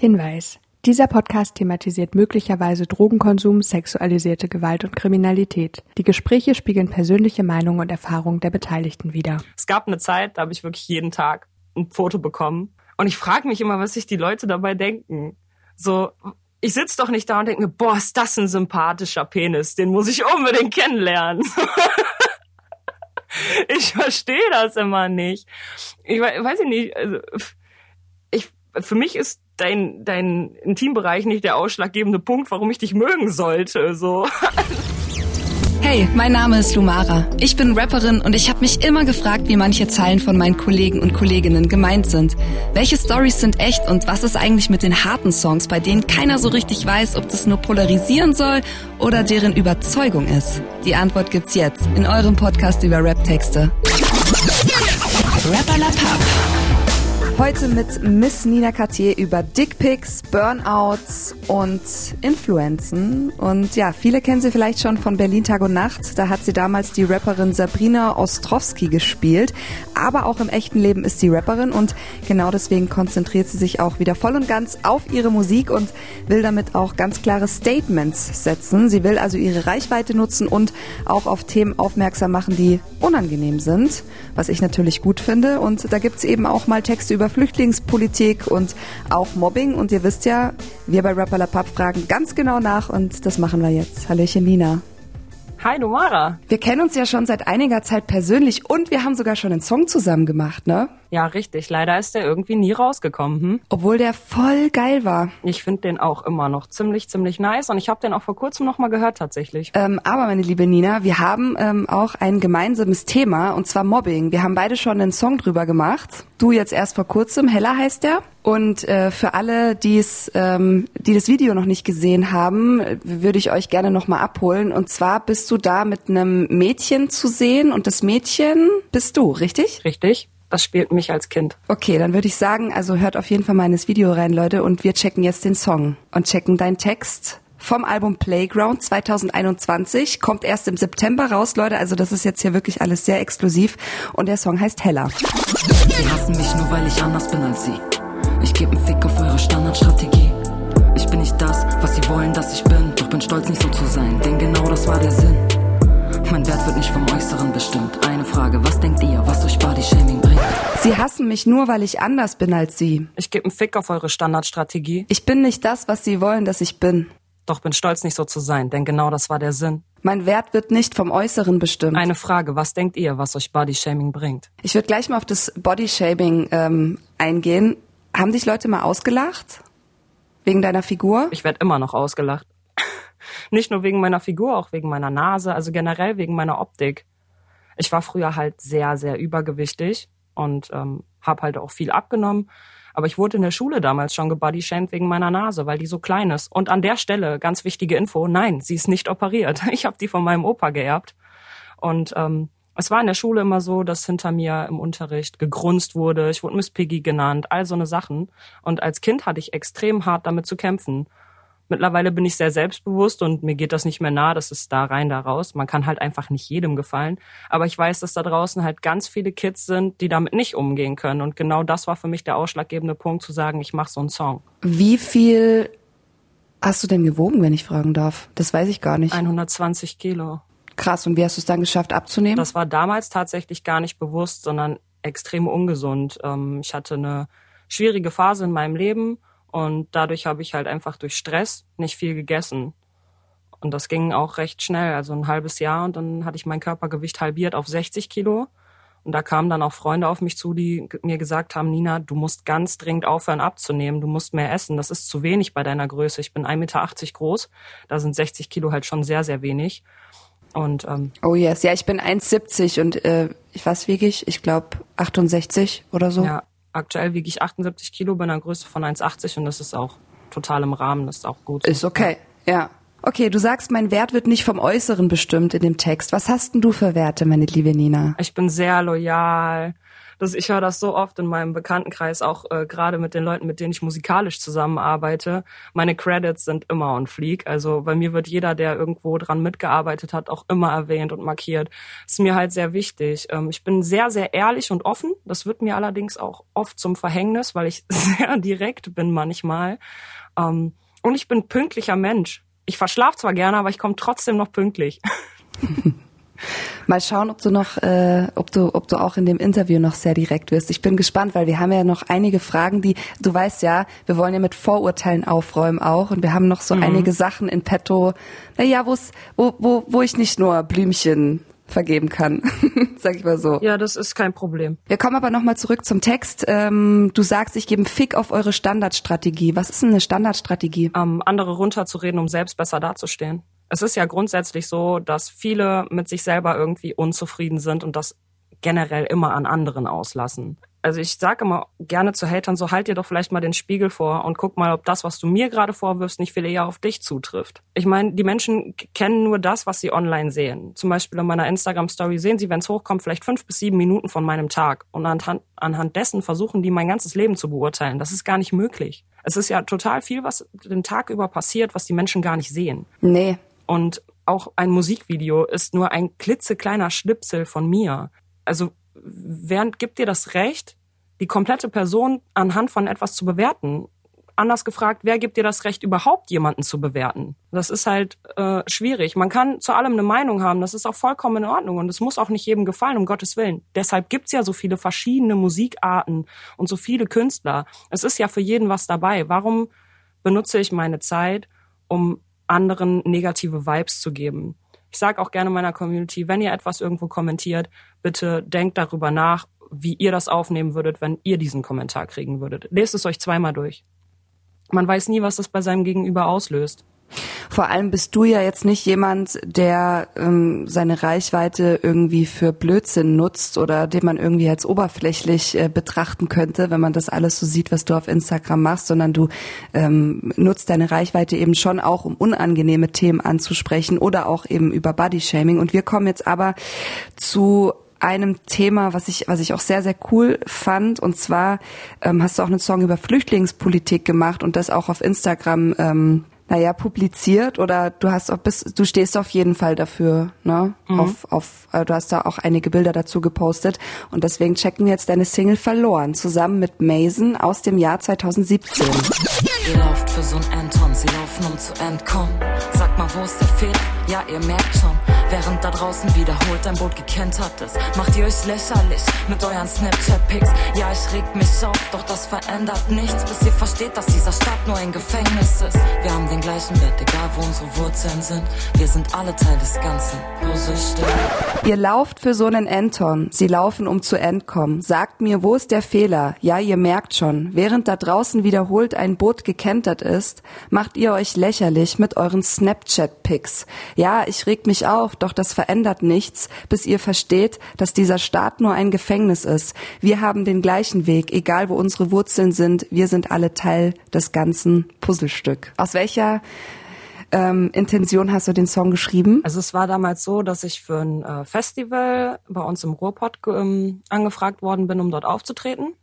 Hinweis. Dieser Podcast thematisiert möglicherweise Drogenkonsum, sexualisierte Gewalt und Kriminalität. Die Gespräche spiegeln persönliche Meinungen und Erfahrungen der Beteiligten wider. Es gab eine Zeit, da habe ich wirklich jeden Tag ein Foto bekommen. Und ich frage mich immer, was sich die Leute dabei denken. So, ich sitz doch nicht da und denke mir, boah, ist das ein sympathischer Penis, den muss ich unbedingt kennenlernen. ich verstehe das immer nicht. Ich weiß nicht, also ich, für mich ist dein, dein Intimbereich nicht der ausschlaggebende Punkt, warum ich dich mögen sollte. So. Hey, mein Name ist Lumara. Ich bin Rapperin und ich habe mich immer gefragt, wie manche Zeilen von meinen Kollegen und Kolleginnen gemeint sind. Welche Stories sind echt und was ist eigentlich mit den harten Songs, bei denen keiner so richtig weiß, ob das nur polarisieren soll oder deren Überzeugung ist? Die Antwort gibt's jetzt in eurem Podcast über Rap-Texte. Rapper La Pub. Heute mit Miss Nina Cartier über Dickpics, Burnouts und Influenzen. Und ja, viele kennen sie vielleicht schon von Berlin Tag und Nacht. Da hat sie damals die Rapperin Sabrina Ostrowski gespielt. Aber auch im echten Leben ist sie Rapperin und genau deswegen konzentriert sie sich auch wieder voll und ganz auf ihre Musik und will damit auch ganz klare Statements setzen. Sie will also ihre Reichweite nutzen und auch auf Themen aufmerksam machen, die unangenehm sind, was ich natürlich gut finde. Und da gibt's eben auch mal Texte über Flüchtlingspolitik und auch Mobbing. Und ihr wisst ja, wir bei Rapper La Pub fragen ganz genau nach und das machen wir jetzt. Hallöchen Nina. Hi Nomara. Wir kennen uns ja schon seit einiger Zeit persönlich und wir haben sogar schon einen Song zusammen gemacht, ne? Ja, richtig. Leider ist der irgendwie nie rausgekommen. Hm? Obwohl der voll geil war. Ich finde den auch immer noch ziemlich, ziemlich nice und ich habe den auch vor kurzem noch mal gehört tatsächlich. Ähm, aber meine liebe Nina, wir haben ähm, auch ein gemeinsames Thema und zwar Mobbing. Wir haben beide schon einen Song drüber gemacht. Du jetzt erst vor kurzem, Hella heißt der. Und äh, für alle, die's, ähm, die das Video noch nicht gesehen haben, würde ich euch gerne nochmal abholen. Und zwar bist du da mit einem Mädchen zu sehen und das Mädchen bist du, richtig? Richtig. Das spielt mich als Kind. Okay, dann würde ich sagen, also hört auf jeden Fall meines Video rein, Leute, und wir checken jetzt den Song und checken deinen Text vom Album Playground 2021. Kommt erst im September raus, Leute. Also das ist jetzt hier wirklich alles sehr exklusiv. Und der Song heißt Hella. Sie hassen mich nur, weil ich anders bin als sie. Ich gebe einen Fick auf eure Standardstrategie. Ich bin nicht das, was sie wollen, dass ich bin. Doch bin stolz, nicht so zu sein, denn genau das war der Sinn. Mein Wert wird nicht vom Äußeren bestimmt. Eine Frage, was denkt ihr, was euch Body-Shaming bringt? Sie hassen mich nur, weil ich anders bin als sie. Ich gebe einen Fick auf eure Standardstrategie. Ich bin nicht das, was sie wollen, dass ich bin. Doch bin stolz, nicht so zu sein, denn genau das war der Sinn. Mein Wert wird nicht vom Äußeren bestimmt. Eine Frage, was denkt ihr, was euch Body-Shaming bringt? Ich würde gleich mal auf das Body-Shaming ähm, eingehen. Haben dich Leute mal ausgelacht? Wegen deiner Figur? Ich werde immer noch ausgelacht. Nicht nur wegen meiner Figur, auch wegen meiner Nase, also generell wegen meiner Optik. Ich war früher halt sehr, sehr übergewichtig und ähm, habe halt auch viel abgenommen. Aber ich wurde in der Schule damals schon gebodyshamed wegen meiner Nase, weil die so klein ist. Und an der Stelle, ganz wichtige Info, nein, sie ist nicht operiert. Ich habe die von meinem Opa geerbt. Und ähm, es war in der Schule immer so, dass hinter mir im Unterricht gegrunzt wurde, ich wurde Miss Piggy genannt, all so eine Sachen. Und als Kind hatte ich extrem hart damit zu kämpfen. Mittlerweile bin ich sehr selbstbewusst und mir geht das nicht mehr nah, das ist da rein, da raus. Man kann halt einfach nicht jedem gefallen. Aber ich weiß, dass da draußen halt ganz viele Kids sind, die damit nicht umgehen können. Und genau das war für mich der ausschlaggebende Punkt, zu sagen, ich mache so einen Song. Wie viel hast du denn gewogen, wenn ich fragen darf? Das weiß ich gar nicht. 120 Kilo. Krass, und wie hast du es dann geschafft abzunehmen? Das war damals tatsächlich gar nicht bewusst, sondern extrem ungesund. Ähm, ich hatte eine schwierige Phase in meinem Leben und dadurch habe ich halt einfach durch Stress nicht viel gegessen. Und das ging auch recht schnell, also ein halbes Jahr und dann hatte ich mein Körpergewicht halbiert auf 60 Kilo. Und da kamen dann auch Freunde auf mich zu, die mir gesagt haben, Nina, du musst ganz dringend aufhören abzunehmen, du musst mehr essen, das ist zu wenig bei deiner Größe. Ich bin 1,80 Meter groß, da sind 60 Kilo halt schon sehr, sehr wenig. Und, ähm, oh yes, ja, ich bin 1,70 und äh, ich was wiege ich? Ich glaube 68 oder so. Ja, aktuell wiege ich 78 Kilo bei einer Größe von 1,80 und das ist auch total im Rahmen, das ist auch gut. Ist okay, ja. Okay, du sagst, mein Wert wird nicht vom Äußeren bestimmt in dem Text. Was hast denn du für Werte, meine liebe Nina? Ich bin sehr loyal, Das, ich höre das so oft in meinem Bekanntenkreis, auch äh, gerade mit den Leuten, mit denen ich musikalisch zusammenarbeite. Meine Credits sind immer on fleek. Also bei mir wird jeder, der irgendwo dran mitgearbeitet hat, auch immer erwähnt und markiert. Das ist mir halt sehr wichtig. Ähm, ich bin sehr, sehr ehrlich und offen. Das wird mir allerdings auch oft zum Verhängnis, weil ich sehr direkt bin manchmal. Ähm, und ich bin pünktlicher Mensch. Ich verschlafe zwar gerne, aber ich komme trotzdem noch pünktlich. Mal schauen, ob du noch, äh, ob du, ob du auch in dem Interview noch sehr direkt wirst. Ich bin gespannt, weil wir haben ja noch einige Fragen, die, du weißt ja, wir wollen ja mit Vorurteilen aufräumen auch und wir haben noch so mhm. einige Sachen in petto, naja, wo, wo, wo ich nicht nur Blümchen vergeben kann, sag ich mal so. Ja, das ist kein Problem. Wir kommen aber nochmal zurück zum Text. Ähm, du sagst, ich gebe einen Fick auf eure Standardstrategie. Was ist denn eine Standardstrategie? Ähm, andere runterzureden, um selbst besser dazustehen es ist ja grundsätzlich so, dass viele mit sich selber irgendwie unzufrieden sind und das generell immer an anderen auslassen. Also ich sage immer gerne zu Hatern, so halt dir doch vielleicht mal den Spiegel vor und guck mal, ob das, was du mir gerade vorwirfst, nicht viel eher auf dich zutrifft. Ich meine, die Menschen kennen nur das, was sie online sehen. Zum Beispiel in meiner Instagram-Story sehen sie, wenn es hochkommt, vielleicht fünf bis sieben Minuten von meinem Tag. Und anhand, anhand dessen versuchen die mein ganzes Leben zu beurteilen. Das ist gar nicht möglich. Es ist ja total viel, was den Tag über passiert, was die Menschen gar nicht sehen. Nee, und auch ein Musikvideo ist nur ein klitzekleiner Schnipsel von mir. Also während gibt dir das Recht, die komplette Person anhand von etwas zu bewerten? Anders gefragt, wer gibt dir das Recht, überhaupt jemanden zu bewerten? Das ist halt äh, schwierig. Man kann zu allem eine Meinung haben, das ist auch vollkommen in Ordnung und es muss auch nicht jedem gefallen, um Gottes Willen. Deshalb gibt's ja so viele verschiedene Musikarten und so viele Künstler. Es ist ja für jeden was dabei. Warum benutze ich meine Zeit, um anderen negative Vibes zu geben. Ich sage auch gerne meiner Community, wenn ihr etwas irgendwo kommentiert, bitte denkt darüber nach, wie ihr das aufnehmen würdet, wenn ihr diesen Kommentar kriegen würdet. Lest es euch zweimal durch. Man weiß nie, was das bei seinem Gegenüber auslöst. Vor allem bist du ja jetzt nicht jemand, der ähm, seine Reichweite irgendwie für Blödsinn nutzt oder den man irgendwie als oberflächlich äh, betrachten könnte, wenn man das alles so sieht, was du auf Instagram machst, sondern du ähm, nutzt deine Reichweite eben schon auch, um unangenehme Themen anzusprechen oder auch eben über Bodyshaming. Und wir kommen jetzt aber zu einem Thema, was ich, was ich auch sehr, sehr cool fand. Und zwar ähm, hast du auch einen Song über Flüchtlingspolitik gemacht und das auch auf Instagram ähm, naja, publiziert oder du hast auch bis, du stehst auf jeden Fall dafür, ne? Mhm. Auf, auf, äh, du hast da auch einige Bilder dazu gepostet und deswegen checken wir jetzt deine Single Verloren zusammen mit Mason aus dem Jahr 2017. Ihr lauft für so'n Anton, sie laufen um zu entkommen. Sag mal, wo ist der Fehler? Ja, ihr merkt schon, während da draußen wiederholt ein Boot gekentert ist, macht ihr euch lächerlich mit euren Snapchat-Pics. Ja, ich reg mich auf, doch das verändert nichts, bis ihr versteht, dass dieser Stadt nur ein Gefängnis ist. Wir haben den gleichen Wert, egal wo unsere Wurzeln sind. Wir sind alle Teil des Ganzen. Ihr lauft für so einen Anton. Sie laufen, um zu entkommen. Sagt mir, wo ist der Fehler? Ja, ihr merkt schon. Während da draußen wiederholt ein Boot gekentert ist, macht ihr euch lächerlich mit euren Snapchat-Pics. Ja, ich reg mich auf, doch das verändert nichts, bis ihr versteht, dass dieser Staat nur ein Gefängnis ist. Wir haben den gleichen Weg, egal wo unsere Wurzeln sind. Wir sind alle Teil des ganzen Puzzlestück. Aus welcher ähm, Intention hast du den Song geschrieben? Also es war damals so, dass ich für ein äh, Festival bei uns im Ruhrpott ähm, angefragt worden bin, um dort aufzutreten.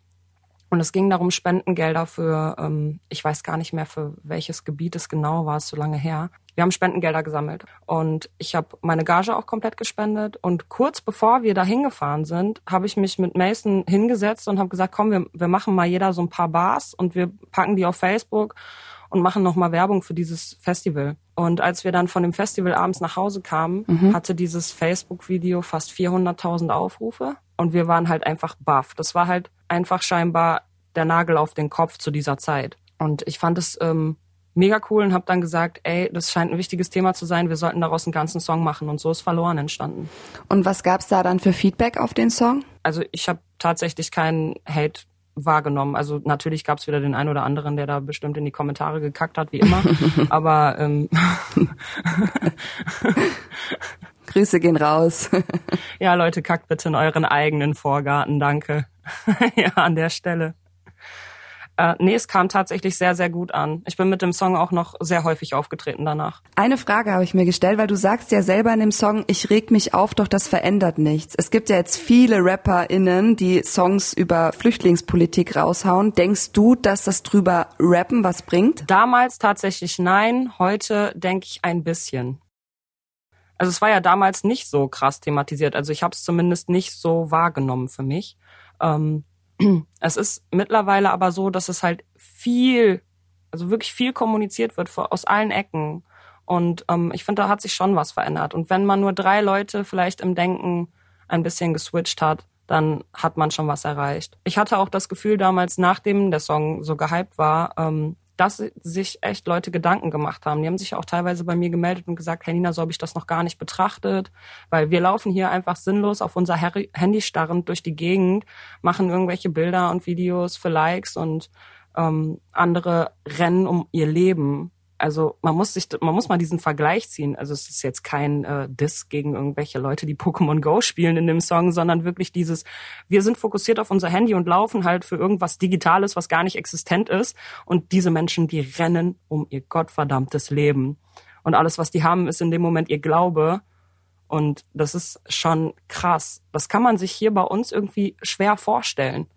Und es ging darum, Spendengelder für, ähm, ich weiß gar nicht mehr, für welches Gebiet es genau war, es so lange her. Wir haben Spendengelder gesammelt und ich habe meine Gage auch komplett gespendet. Und kurz bevor wir da hingefahren sind, habe ich mich mit Mason hingesetzt und habe gesagt, komm, wir, wir machen mal jeder so ein paar Bars und wir packen die auf Facebook und machen nochmal Werbung für dieses Festival. Und als wir dann von dem Festival abends nach Hause kamen, mhm. hatte dieses Facebook-Video fast 400.000 Aufrufe und wir waren halt einfach baff. Das war halt einfach scheinbar der Nagel auf den Kopf zu dieser Zeit. Und ich fand es ähm, mega cool und habe dann gesagt, ey, das scheint ein wichtiges Thema zu sein, wir sollten daraus einen ganzen Song machen und so ist verloren entstanden. Und was gab's da dann für Feedback auf den Song? Also ich habe tatsächlich keinen Hate wahrgenommen. Also natürlich gab's wieder den einen oder anderen, der da bestimmt in die Kommentare gekackt hat, wie immer. Aber ähm, Grüße gehen raus. ja, Leute, kackt bitte in euren eigenen Vorgarten, danke. ja, an der Stelle. Äh, nee, es kam tatsächlich sehr, sehr gut an. Ich bin mit dem Song auch noch sehr häufig aufgetreten danach. Eine Frage habe ich mir gestellt, weil du sagst ja selber in dem Song, ich reg mich auf, doch das verändert nichts. Es gibt ja jetzt viele RapperInnen, die Songs über Flüchtlingspolitik raushauen. Denkst du, dass das drüber rappen was bringt? Damals tatsächlich nein, heute denke ich ein bisschen. Also es war ja damals nicht so krass thematisiert. Also ich habe es zumindest nicht so wahrgenommen für mich. Ähm, es ist mittlerweile aber so, dass es halt viel, also wirklich viel kommuniziert wird aus allen Ecken. Und ähm, ich finde, da hat sich schon was verändert. Und wenn man nur drei Leute vielleicht im Denken ein bisschen geswitcht hat, dann hat man schon was erreicht. Ich hatte auch das Gefühl damals, nachdem der Song so gehypt war, ähm, dass sich echt Leute Gedanken gemacht haben. Die haben sich auch teilweise bei mir gemeldet und gesagt, hey Nina, so habe ich das noch gar nicht betrachtet, weil wir laufen hier einfach sinnlos auf unser Handy starrend durch die Gegend, machen irgendwelche Bilder und Videos für Likes und ähm, andere rennen um ihr Leben also man muss sich, man muss mal diesen Vergleich ziehen. Also es ist jetzt kein äh, Diss gegen irgendwelche Leute, die Pokémon Go spielen in dem Song, sondern wirklich dieses, wir sind fokussiert auf unser Handy und laufen halt für irgendwas Digitales, was gar nicht existent ist. Und diese Menschen, die rennen um ihr gottverdammtes Leben. Und alles, was die haben, ist in dem Moment ihr Glaube. Und das ist schon krass. Das kann man sich hier bei uns irgendwie schwer vorstellen.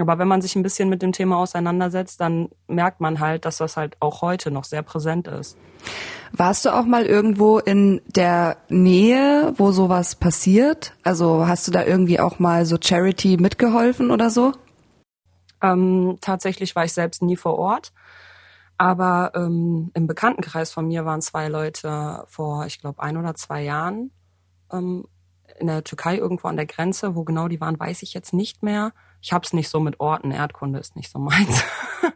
Aber wenn man sich ein bisschen mit dem Thema auseinandersetzt, dann merkt man halt, dass das halt auch heute noch sehr präsent ist. Warst du auch mal irgendwo in der Nähe, wo sowas passiert? Also hast du da irgendwie auch mal so Charity mitgeholfen oder so? Ähm, tatsächlich war ich selbst nie vor Ort. Aber ähm, im Bekanntenkreis von mir waren zwei Leute vor, ich glaube, ein oder zwei Jahren ähm, in der Türkei irgendwo an der Grenze. Wo genau die waren, weiß ich jetzt nicht mehr. Ich hab's nicht so mit Orten, Erdkunde ist nicht so meins.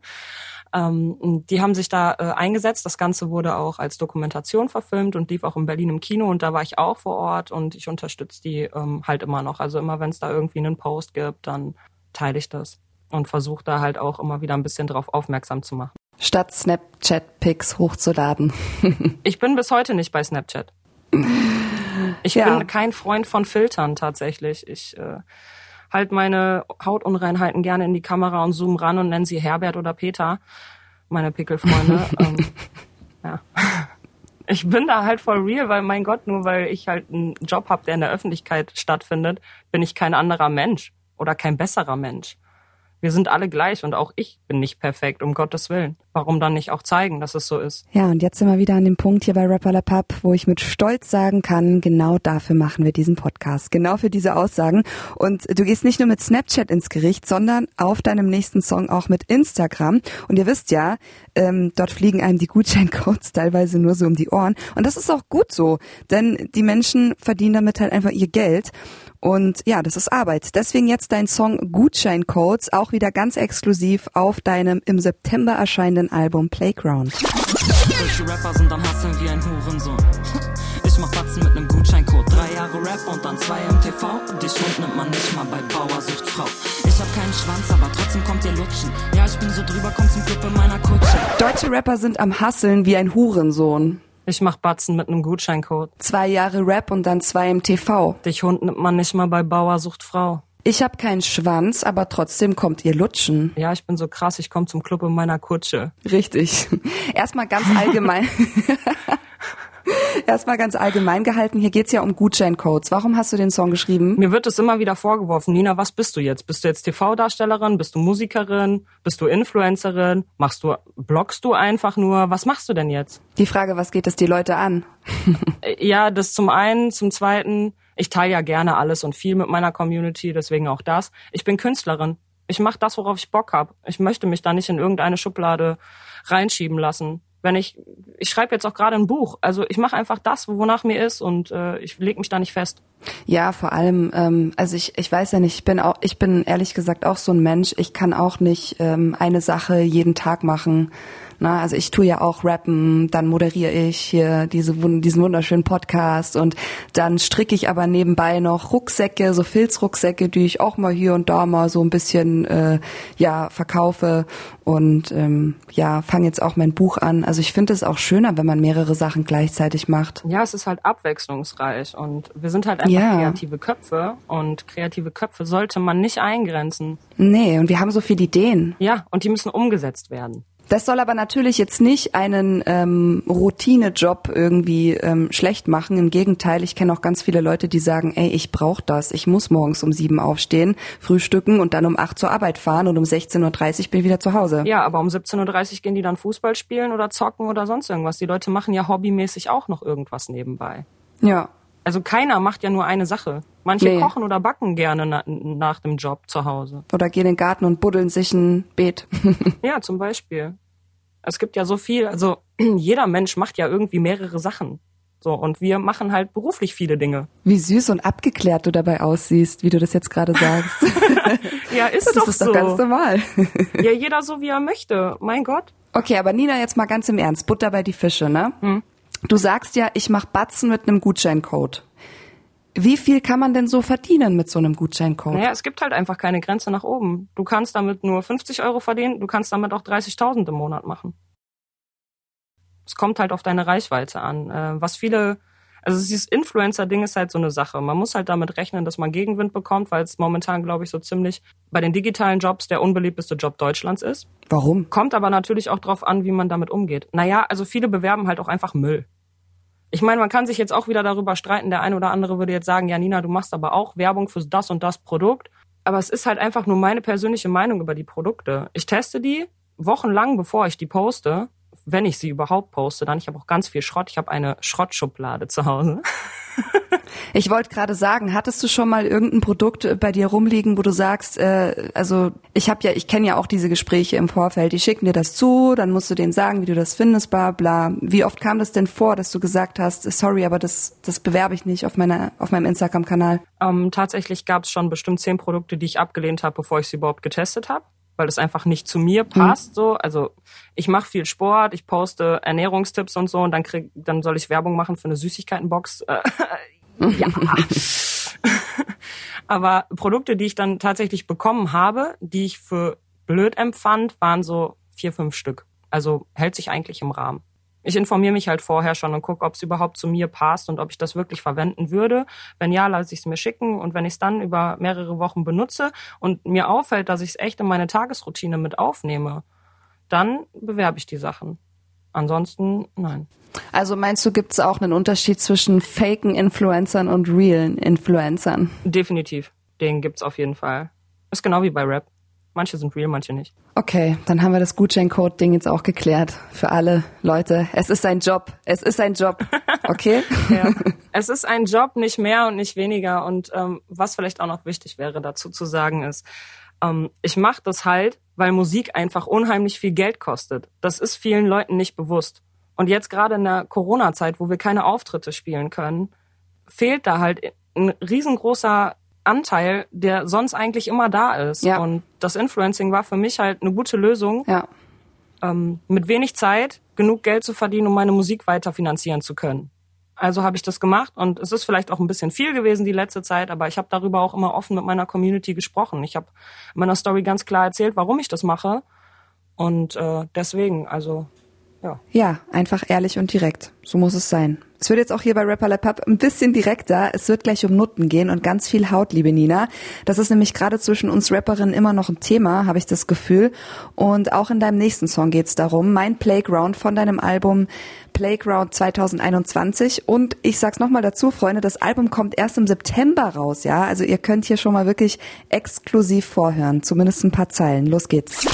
ähm, die haben sich da äh, eingesetzt. Das Ganze wurde auch als Dokumentation verfilmt und lief auch in Berlin im Kino und da war ich auch vor Ort und ich unterstütze die ähm, halt immer noch. Also immer wenn es da irgendwie einen Post gibt, dann teile ich das und versuche da halt auch immer wieder ein bisschen drauf aufmerksam zu machen. Statt Snapchat-Pics hochzuladen. ich bin bis heute nicht bei Snapchat. Ich ja. bin kein Freund von Filtern tatsächlich. Ich äh, halt meine Hautunreinheiten gerne in die Kamera und zoom ran und nenne sie Herbert oder Peter, meine Pickelfreunde. ähm, ja. Ich bin da halt voll real, weil mein Gott, nur weil ich halt einen Job habe, der in der Öffentlichkeit stattfindet, bin ich kein anderer Mensch oder kein besserer Mensch. Wir sind alle gleich und auch ich bin nicht perfekt, um Gottes Willen. Warum dann nicht auch zeigen, dass es so ist? Ja, und jetzt sind wir wieder an dem Punkt hier bei Rapper La Pub, wo ich mit Stolz sagen kann, genau dafür machen wir diesen Podcast. Genau für diese Aussagen. Und du gehst nicht nur mit Snapchat ins Gericht, sondern auf deinem nächsten Song auch mit Instagram. Und ihr wisst ja, ähm, dort fliegen einem die Gutscheincodes teilweise nur so um die Ohren. Und das ist auch gut so, denn die Menschen verdienen damit halt einfach ihr Geld. Und ja, das ist Arbeit. Deswegen jetzt dein Song Gutscheincodes, auch wieder ganz exklusiv auf deinem im September erscheinenden Album Playground. Deutsche Rapper sind am Hasseln wie ein Hurensohn. Ich mach Batzen mit nem Gutscheincode. Drei Jahre Rap und dann zwei im TV. Dich Hund nimmt man nicht mal bei Bauer sucht Frau. Ich hab keinen Schwanz, aber trotzdem kommt ihr lutschen. Ja, ich bin so drüber, komm zum Club in meiner Kutsche. Deutsche Rapper sind am Hasseln wie ein Hurensohn. Ich mach Batzen mit einem Gutscheincode. Zwei Jahre Rap und dann zwei im TV. Dich Hund nimmt man nicht mal bei Bauer sucht Frau. Ich hab keinen Schwanz, aber trotzdem kommt ihr lutschen. Ja, ich bin so krass, ich komme zum Club in meiner Kutsche. Richtig. Erstmal ganz allgemein. Erstmal ganz allgemein gehalten, hier geht's ja um Gutscheincodes. Warum hast du den Song geschrieben? Mir wird es immer wieder vorgeworfen, Nina, was bist du jetzt? Bist du jetzt TV-Darstellerin? Bist du Musikerin? Bist du Influencerin? Machst du, bloggst du einfach nur? Was machst du denn jetzt? Die Frage, was geht es die Leute an? ja, das zum einen, zum zweiten, ich teile ja gerne alles und viel mit meiner Community, deswegen auch das. Ich bin Künstlerin. Ich mache das, worauf ich Bock habe. Ich möchte mich da nicht in irgendeine Schublade reinschieben lassen wenn ich, ich schreibe jetzt auch gerade ein Buch. Also ich mache einfach das, wonach mir ist und äh, ich lege mich da nicht fest. Ja, vor allem, ähm, also ich, ich weiß ja nicht, ich bin auch, ich bin ehrlich gesagt auch so ein Mensch, ich kann auch nicht ähm, eine Sache jeden Tag machen. Na, also ich tue ja auch Rappen, dann moderiere ich hier diese, diesen wunderschönen Podcast und dann stricke ich aber nebenbei noch Rucksäcke, so Filzrucksäcke, die ich auch mal hier und da mal so ein bisschen äh, ja verkaufe und ähm, ja fange jetzt auch mein Buch an. Also ich finde es auch schöner, wenn man mehrere Sachen gleichzeitig macht. Ja, es ist halt abwechslungsreich und wir sind halt einfach einfach Ja. kreative Köpfe und kreative Köpfe sollte man nicht eingrenzen. Nee, und wir haben so viele Ideen. Ja, und die müssen umgesetzt werden. Das soll aber natürlich jetzt nicht einen ähm, Routinejob irgendwie ähm, schlecht machen. Im Gegenteil, ich kenne auch ganz viele Leute, die sagen, ey, ich brauche das. Ich muss morgens um sieben aufstehen, frühstücken und dann um acht zur Arbeit fahren und um 16.30 Uhr bin ich wieder zu Hause. Ja, aber um 17.30 Uhr gehen die dann Fußball spielen oder zocken oder sonst irgendwas. Die Leute machen ja hobbymäßig auch noch irgendwas nebenbei. Ja. Also keiner macht ja nur eine Sache. Manche Nee. kochen oder backen gerne na, nach dem Job zu Hause. Oder gehen in den Garten und buddeln sich ein Beet. Ja, zum Beispiel. Es gibt ja so viel, also jeder Mensch macht ja irgendwie mehrere Sachen. So, und wir machen halt beruflich viele Dinge. Wie süß und abgeklärt du dabei aussiehst, wie du das jetzt gerade sagst. Ja, ist Das doch ist so. doch ganz normal. Ja, jeder so wie er möchte. Mein Gott. Okay, aber Nina, jetzt mal ganz im Ernst, Butter bei die Fische, ne? Du sagst ja, ich mach Batzen mit einem Gutscheincode. Wie viel kann man denn so verdienen mit so einem Gutscheincode? Naja, es gibt halt einfach keine Grenze nach oben. Du kannst damit nur 50 Euro verdienen, du kannst damit auch 30.000 im Monat machen. Es kommt halt auf deine Reichweite an. Äh, was viele, also dieses Influencer-Ding ist halt so eine Sache. Man muss halt damit rechnen, dass man Gegenwind bekommt, weil es momentan, glaube ich, so ziemlich bei den digitalen Jobs der unbeliebteste Job Deutschlands ist. Warum? Kommt aber natürlich auch drauf an, wie man damit umgeht. Naja, also viele bewerben halt auch einfach Müll. Ich meine, man kann sich jetzt auch wieder darüber streiten. Der eine oder andere würde jetzt sagen, ja, Nina, du machst aber auch Werbung für das und das Produkt. Aber es ist halt einfach nur meine persönliche Meinung über die Produkte. Ich teste die wochenlang, bevor ich die poste. Wenn ich sie überhaupt poste, dann. Ich habe auch ganz viel Schrott. Ich habe eine Schrottschublade zu Hause. Ich wollte gerade sagen, hattest du schon mal irgendein Produkt äh, bei dir rumliegen, wo du sagst, äh, also ich habe ja, ich kenne ja auch diese Gespräche im Vorfeld, die schicken dir das zu, dann musst du denen sagen, wie du das findest, bla bla. Wie oft kam das denn vor, dass du gesagt hast, sorry, aber das, das bewerbe ich nicht auf meiner, auf meinem Instagram-Kanal? Ähm, tatsächlich gab es schon bestimmt zehn Produkte, die ich abgelehnt habe, bevor ich sie überhaupt getestet habe, weil es einfach nicht zu mir passt. So, also ich mache viel Sport, ich poste Ernährungstipps und so, und dann krieg, dann soll ich Werbung machen für eine Süßigkeitenbox. Ja. Aber Produkte, die ich dann tatsächlich bekommen habe, die ich für blöd empfand, waren so vier, fünf Stück. Also hält sich eigentlich im Rahmen. Ich informiere mich halt vorher schon und gucke, ob es überhaupt zu mir passt und ob ich das wirklich verwenden würde. Wenn ja, lasse ich es mir schicken und wenn ich es dann über mehrere Wochen benutze und mir auffällt, dass ich es echt in meine Tagesroutine mit aufnehme, dann bewerbe ich die Sachen. Ansonsten nein. Also meinst du, gibt es auch einen Unterschied zwischen faken Influencern und realen Influencern? Definitiv. Den gibt's auf jeden Fall. Ist genau wie bei Rap. Manche sind real, manche nicht. Okay, dann haben wir das Gutscheincode-Ding jetzt auch geklärt. Für alle Leute. Es ist ein Job. Es ist ein Job. Okay? Ja. es ist ein Job, nicht mehr und nicht weniger. Und ähm, was vielleicht auch noch wichtig wäre dazu zu sagen ist, ähm, ich mache das halt, weil Musik einfach unheimlich viel Geld kostet. Das ist vielen Leuten nicht bewusst. Und jetzt gerade in der Corona-Zeit, wo wir keine Auftritte spielen können, fehlt da halt ein riesengroßer Anteil, der sonst eigentlich immer da ist. Ja. Und das Influencing war für mich halt eine gute Lösung, Ja. ähm, mit wenig Zeit genug Geld zu verdienen, um meine Musik weiter finanzieren zu können. Also habe ich das gemacht und es ist vielleicht auch ein bisschen viel gewesen die letzte Zeit, aber ich habe darüber auch immer offen mit meiner Community gesprochen. Ich habe in meiner Story ganz klar erzählt, warum ich das mache und äh, deswegen, also ja. Ja, einfach ehrlich und direkt. So muss es sein. Es wird jetzt auch hier bei Rapper Lap Up ein bisschen direkter. Es wird gleich um Nutten gehen und ganz viel Haut, liebe Nina. Das ist nämlich gerade zwischen uns Rapperinnen immer noch ein Thema, habe ich das Gefühl. Und auch in deinem nächsten Song geht's darum. Mein Playground von deinem Album Playground 2021. Und ich sag's nochmal dazu, Freunde, das Album kommt erst im September raus, ja. Also ihr könnt hier schon mal wirklich exklusiv vorhören. Zumindest ein paar Zeilen. Los geht's.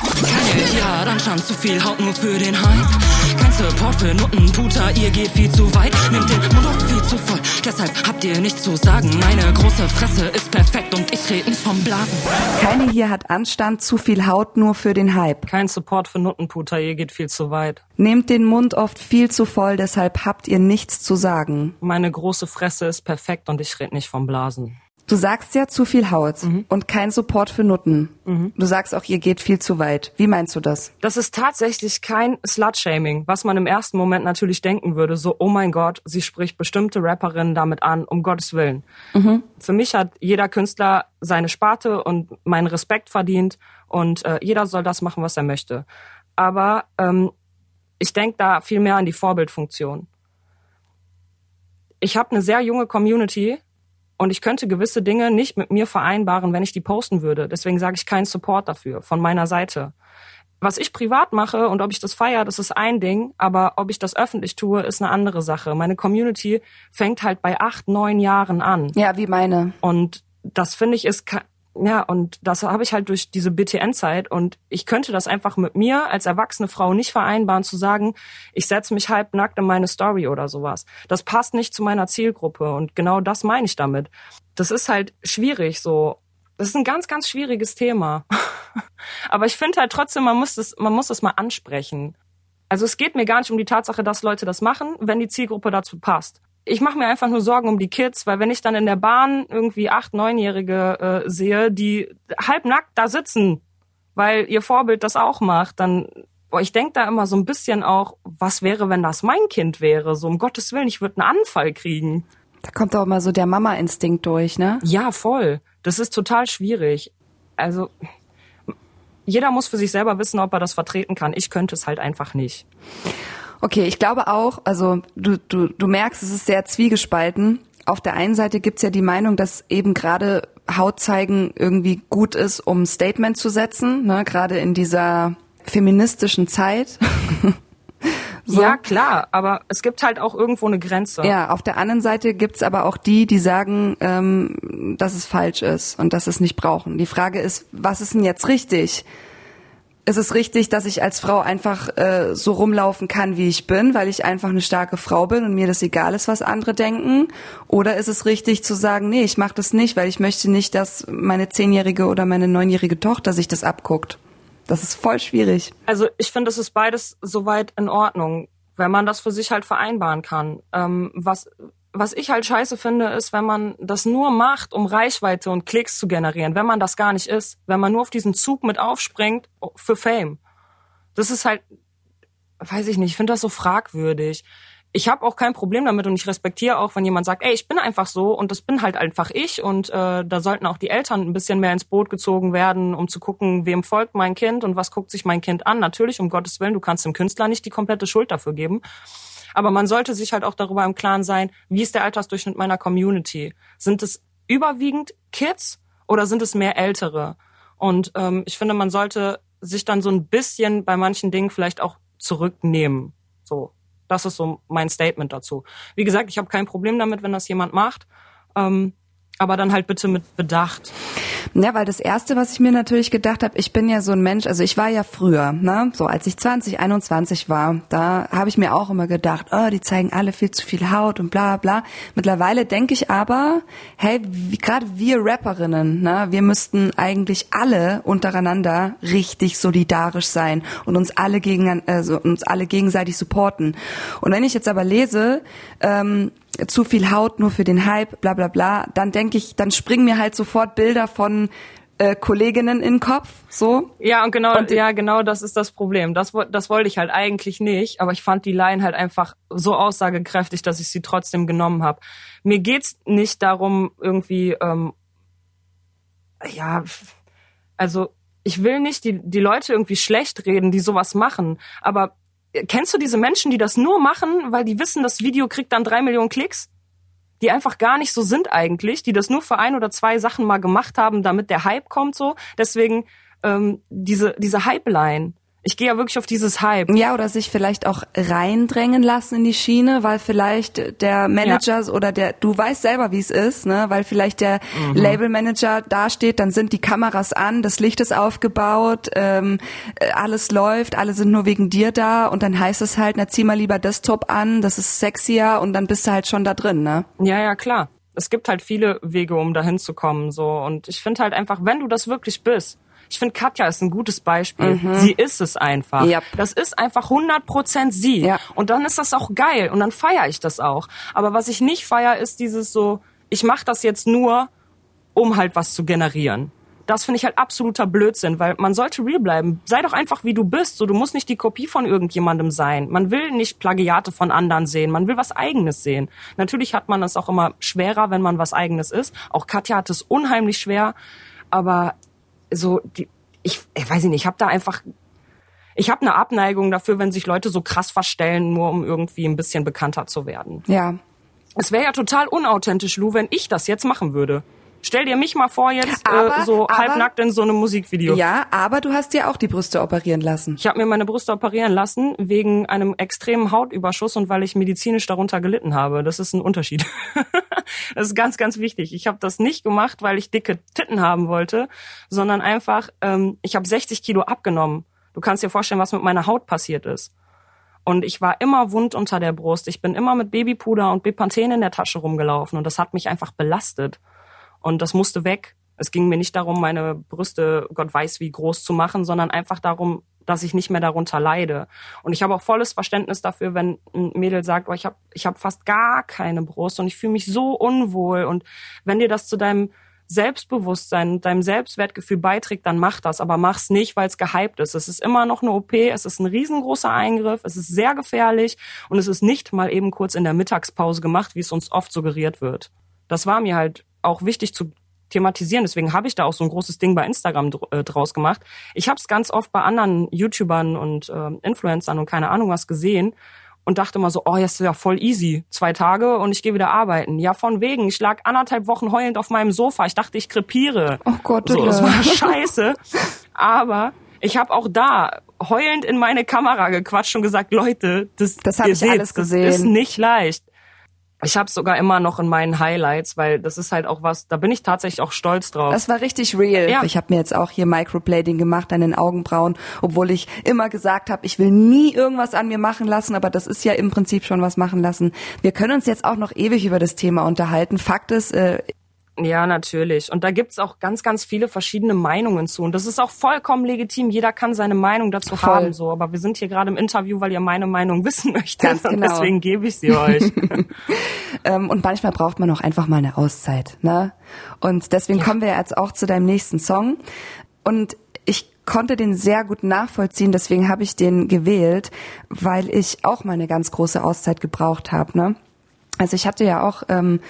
Ja, dann stand zu viel Haut nur für den Hype. Kein Support für Nuttenputer, ihr geht viel zu weit. Nehmt den Mund auf viel zu voll, deshalb habt ihr nichts zu sagen. Meine große Fresse ist perfekt und ich red nicht vom Blasen. Keine hier hat Anstand, zu viel Haut nur für den Hype. Kein Support für Nuttenputer, ihr geht viel zu weit. Nehmt den Mund oft viel zu voll, deshalb habt ihr nichts zu sagen. Meine große Fresse ist perfekt und ich red nicht vom Blasen. Du sagst ja zu viel Haut und kein Support für Nutten. Du sagst auch, ihr geht viel zu weit. Wie meinst du das? Das ist tatsächlich kein Slut-Shaming, was man im ersten Moment natürlich denken würde, so, oh mein Gott, sie spricht bestimmte Rapperinnen damit an, um Gottes Willen. Für mich hat jeder Künstler seine Sparte und meinen Respekt verdient und äh, jeder soll das machen, was er möchte. Aber ähm, ich denke da viel mehr an die Vorbildfunktion. Ich habe eine sehr junge Community Und ich könnte gewisse Dinge nicht mit mir vereinbaren, wenn ich die posten würde. Deswegen sage ich keinen Support dafür von meiner Seite. Was ich privat mache und ob ich das feiere, das ist ein Ding, aber ob ich das öffentlich tue, ist eine andere Sache. Meine Community fängt halt bei acht, neun Jahren an. Ja, wie meine. Und das finde ich ist ja, und das habe ich halt durch diese BTN-Zeit und ich könnte das einfach mit mir als erwachsene Frau nicht vereinbaren, zu sagen, ich setze mich halb nackt in meine Story oder sowas. Das passt nicht zu meiner Zielgruppe und genau das meine ich damit. Das ist halt schwierig so. Das ist ein ganz, ganz schwieriges Thema. Aber ich finde halt trotzdem, man muss das, man muss das mal ansprechen. Also es geht mir gar nicht um die Tatsache, dass Leute das machen, wenn die Zielgruppe dazu passt ich mache mir einfach nur Sorgen um die Kids, weil wenn ich dann in der Bahn irgendwie acht, neunjährige äh, sehe, die halbnackt da sitzen, weil ihr Vorbild das auch macht, dann boah, ich denke da immer so ein bisschen auch, was wäre, wenn das mein Kind wäre? So um Gottes Willen, ich würde einen Anfall kriegen. Da kommt auch immer so der Mama-Instinkt durch, ne? Ja, voll. Das ist total schwierig. Also jeder muss für sich selber wissen, ob er das vertreten kann. Ich könnte es halt einfach nicht. Okay, ich glaube auch, also du, du, du merkst, es ist sehr zwiegespalten. Auf der einen Seite gibt's ja die Meinung, dass eben gerade Haut zeigen irgendwie gut ist, um Statement zu setzen, ne? gerade in dieser feministischen Zeit. so. Ja, klar, aber es gibt halt auch irgendwo eine Grenze. Ja, auf der anderen Seite gibt's aber auch die, die sagen, ähm, dass es falsch ist und dass es nicht brauchen. Die Frage ist, was ist denn jetzt richtig? Ist es richtig, dass ich als Frau einfach äh, so rumlaufen kann, wie ich bin, weil ich einfach eine starke Frau bin und mir das egal ist, was andere denken? Oder ist es richtig zu sagen, nee, ich mache das nicht, weil ich möchte nicht, dass meine zehnjährige oder meine neunjährige Tochter sich das abguckt? Das ist voll schwierig. Also ich finde, es ist beides soweit in Ordnung, wenn man das für sich halt vereinbaren kann. Ähm, was was ich halt scheiße finde, ist, wenn man das nur macht, um Reichweite und Klicks zu generieren, wenn man das gar nicht ist, wenn man nur auf diesen Zug mit aufspringt für Fame. Das ist halt, weiß ich nicht, ich finde das so fragwürdig. Ich habe auch kein Problem damit und ich respektiere auch, wenn jemand sagt, ey, ich bin einfach so und das bin halt einfach ich und äh, da sollten auch die Eltern ein bisschen mehr ins Boot gezogen werden, um zu gucken, wem folgt mein Kind und was guckt sich mein Kind an. Natürlich, um Gottes Willen, du kannst dem Künstler nicht die komplette Schuld dafür geben. Aber man sollte sich halt auch darüber im Klaren sein, wie ist der Altersdurchschnitt meiner Community? Sind es überwiegend Kids oder sind es mehr Ältere? Und ähm, ich finde, man sollte sich dann so ein bisschen bei manchen Dingen vielleicht auch zurücknehmen. So, das ist so mein Statement dazu. Wie gesagt, ich habe kein Problem damit, wenn das jemand macht, ähm, aber dann halt bitte mit Bedacht. Ja, weil das erste, was ich mir natürlich gedacht habe, ich bin ja so ein Mensch, also ich war ja früher, ne, so als ich 20, 21 war, da habe ich mir auch immer gedacht, oh, die zeigen alle viel zu viel Haut und bla bla. Mittlerweile denke ich aber, hey, gerade wir Rapperinnen, ne, wir müssten eigentlich alle untereinander richtig solidarisch sein und uns alle gegen, also uns alle gegenseitig supporten. Und wenn ich jetzt aber lese, ähm, zu viel Haut nur für den Hype, bla bla bla, dann denke ich, dann springen mir halt sofort Bilder von äh, Kolleginnen in den Kopf, so. Ja, und genau, und ja, genau das ist das Problem. Das, das wollte ich halt eigentlich nicht, aber ich fand die Line halt einfach so aussagekräftig, dass ich sie trotzdem genommen habe. Mir geht's nicht darum, irgendwie, ähm, ja, also ich will nicht die, die Leute irgendwie schlecht reden, die sowas machen, aber kennst du diese Menschen, die das nur machen, weil die wissen, das Video kriegt dann drei Millionen Klicks? Die einfach gar nicht so sind eigentlich, die das nur für ein oder zwei Sachen mal gemacht haben, damit der Hype kommt so. Deswegen ähm, diese, diese Hype-Line. Ich gehe ja wirklich auf dieses Hype. Ja, oder sich vielleicht auch reindrängen lassen in die Schiene, weil vielleicht der Manager ja. oder der, du weißt selber, wie es ist, ne, weil vielleicht der mhm. Labelmanager dasteht, dann sind die Kameras an, das Licht ist aufgebaut, ähm, äh, alles läuft, alle sind nur wegen dir da und dann heißt es halt, na zieh mal lieber Desktop an, das ist sexier und dann bist du halt schon da drin, ne? Ja, ja, klar. Es gibt halt viele Wege, um dahin zu kommen, so. Und ich finde halt einfach, wenn du das wirklich bist, ich finde, Katja ist ein gutes Beispiel. Mhm. Sie ist es einfach. Yep. Das ist einfach 100 Prozent sie. Ja. Und dann ist das auch geil und dann feiere ich das auch. Aber was ich nicht feiere, ist dieses so, ich mache das jetzt nur, um halt was zu generieren. Das finde ich halt absoluter Blödsinn, weil man sollte real bleiben. Sei doch einfach wie du bist. So, du musst nicht die Kopie von irgendjemandem sein. Man will nicht Plagiate von anderen sehen. Man will was Eigenes sehen. Natürlich hat man es auch immer schwerer, wenn man was Eigenes ist. Auch Katja hat es unheimlich schwer. Aber so die ich, ich weiß nicht, ich habe da einfach ich habe eine Abneigung dafür, wenn sich Leute so krass verstellen, nur um irgendwie ein bisschen bekannter zu werden. Ja. Es wäre ja total unauthentisch, Lou, wenn ich das jetzt machen würde. Stell dir mich mal vor jetzt Aber- äh, so aber- halbnackt in so einem Musikvideo. Ja, aber du hast dir auch die Brüste operieren lassen. Ich habe mir meine Brüste operieren lassen wegen einem extremen Hautüberschuss und weil ich medizinisch darunter gelitten habe. Das ist ein Unterschied. das ist ganz, ganz wichtig. Ich habe das nicht gemacht, weil ich dicke Titten haben wollte, sondern einfach, ähm, ich habe 60 Kilo abgenommen. Du kannst dir vorstellen, was mit meiner Haut passiert ist. Und ich war immer wund unter der Brust. Ich bin immer mit Babypuder und Bepanthen in der Tasche rumgelaufen und das hat mich einfach belastet. Und das musste weg. Es ging mir nicht darum, meine Brüste, Gott weiß wie groß zu machen, sondern einfach darum, dass ich nicht mehr darunter leide. Und ich habe auch volles Verständnis dafür, wenn ein Mädel sagt, oh, ich habe ich hab fast gar keine Brust und ich fühle mich so unwohl. Und wenn dir das zu deinem Selbstbewusstsein, deinem Selbstwertgefühl beiträgt, dann mach das. Aber mach's nicht, weil es gehypt ist. Es ist immer noch eine OP, es ist ein riesengroßer Eingriff, es ist sehr gefährlich und es ist nicht mal eben kurz in der Mittagspause gemacht, wie es uns oft suggeriert wird. Das war mir halt auch wichtig zu thematisieren. Deswegen habe ich da auch so ein großes Ding bei Instagram äh, draus gemacht. Ich habe es ganz oft bei anderen YouTubern und ähm, Influencern und keine Ahnung was gesehen und dachte mal so, oh, jetzt ist ja voll easy. Zwei Tage und ich gehe wieder arbeiten. Ja, von wegen. Ich lag anderthalb Wochen heulend auf meinem Sofa. Ich dachte, ich krepiere. Oh Gott, so, das war scheiße. Aber ich habe auch da heulend in meine Kamera gequatscht und gesagt, Leute, das, Das hab ihr ich seht's, alles Das ist gesehen. nicht leicht. Ich habe sogar immer noch in meinen Highlights, weil das ist halt auch was, da bin ich tatsächlich auch stolz drauf. Das war richtig real. Ja. Ich habe mir jetzt auch hier Microblading gemacht an den Augenbrauen, obwohl ich immer gesagt habe, ich will nie irgendwas an mir machen lassen, aber das ist ja im Prinzip schon was machen lassen. Wir können uns jetzt auch noch ewig über das Thema unterhalten. Fakt ist, äh, Ja, natürlich. Und da gibt's auch ganz, ganz viele verschiedene Meinungen zu. Und das ist auch vollkommen legitim. Jeder kann seine Meinung dazu Voll. haben. So, aber wir sind hier gerade im Interview, weil ihr meine Meinung wissen möchtet. Ganz Und genau. deswegen gebe ich sie euch. ähm, und manchmal braucht man auch einfach mal eine Auszeit. Ne? Und deswegen kommen wir jetzt auch zu deinem nächsten Song. Und ich konnte den sehr gut nachvollziehen, deswegen habe ich den gewählt, weil ich auch mal eine ganz große Auszeit gebraucht habe. Ne? Also ich hatte ja auch ähm,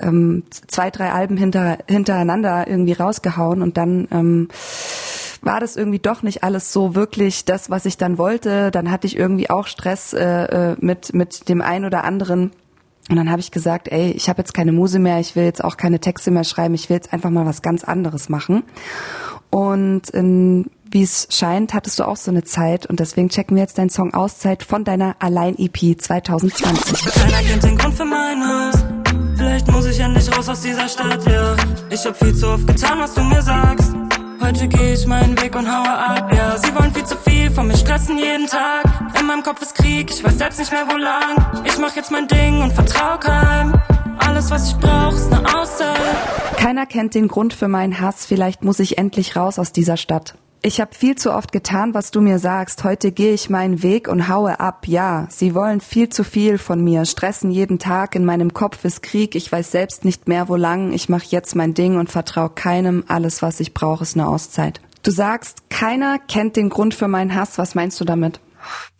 ähm, zwei, drei Alben hinter, hintereinander irgendwie rausgehauen und dann ähm, war das irgendwie doch nicht alles so wirklich das, was ich dann wollte. Dann hatte ich irgendwie auch Stress äh, äh, mit, mit dem einen oder anderen. Und dann habe ich gesagt, ey, ich habe jetzt keine Muse mehr, ich will jetzt auch keine Texte mehr schreiben, ich will jetzt einfach mal was ganz anderes machen. Und in, wie es scheint, hattest du auch so eine Zeit und deswegen checken wir jetzt deinen Song Auszeit von deiner Allein-EP 2020. Keiner kennt den Grund für mein Haus. Vielleicht muss ich endlich raus aus dieser Stadt, ja. Ich hab viel zu oft getan, was du mir sagst. Heute geh ich meinen Weg und haue ab, ja. Sie wollen viel zu viel von mir stressen jeden Tag. In meinem Kopf ist Krieg, ich weiß selbst nicht mehr wo lang. Ich mach jetzt mein Ding und vertrau keinem. Alles, was ich brauch, ist ne Auszeit. Keiner kennt den Grund für meinen Hass, vielleicht muss ich endlich raus aus dieser Stadt. Ich habe viel zu oft getan, was du mir sagst. Heute gehe ich meinen Weg und haue ab. Ja, sie wollen viel zu viel von mir, stressen jeden Tag. In meinem Kopf ist Krieg. Ich weiß selbst nicht mehr, wo lang. Ich mache jetzt mein Ding und vertraue keinem. Alles, was ich brauche, ist eine Auszeit. Du sagst, keiner kennt den Grund für meinen Hass. Was meinst du damit?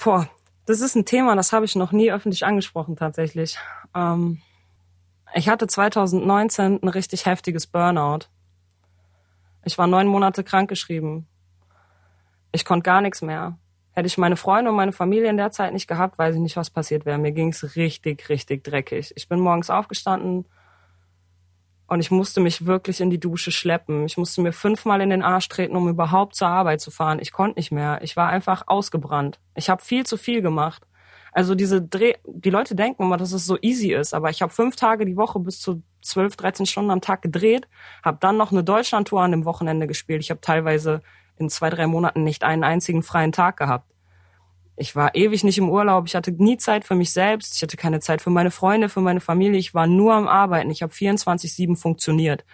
Boah, das ist ein Thema, das habe ich noch nie öffentlich angesprochen tatsächlich. Ähm, ich hatte 2019 ein richtig heftiges Burnout. Ich war neun Monate krankgeschrieben. Ich konnte gar nichts mehr. Hätte ich meine Freunde und meine Familie in der Zeit nicht gehabt, weiß ich nicht, was passiert wäre. Mir ging's richtig, richtig dreckig. Ich bin morgens aufgestanden und ich musste mich wirklich in die Dusche schleppen. Ich musste mir fünfmal in den Arsch treten, um überhaupt zur Arbeit zu fahren. Ich konnte nicht mehr. Ich war einfach ausgebrannt. Ich habe viel zu viel gemacht. Also diese Dreh, die Leute denken immer, dass es so easy ist, aber ich habe fünf Tage die Woche bis zu 12, 13 Stunden am Tag gedreht, habe dann noch eine Deutschlandtour an dem Wochenende gespielt. Ich habe teilweise in zwei, drei Monaten nicht einen einzigen freien Tag gehabt. Ich war ewig nicht im Urlaub, ich hatte nie Zeit für mich selbst, ich hatte keine Zeit für meine Freunde, für meine Familie, ich war nur am Arbeiten, ich habe 24-7 funktioniert.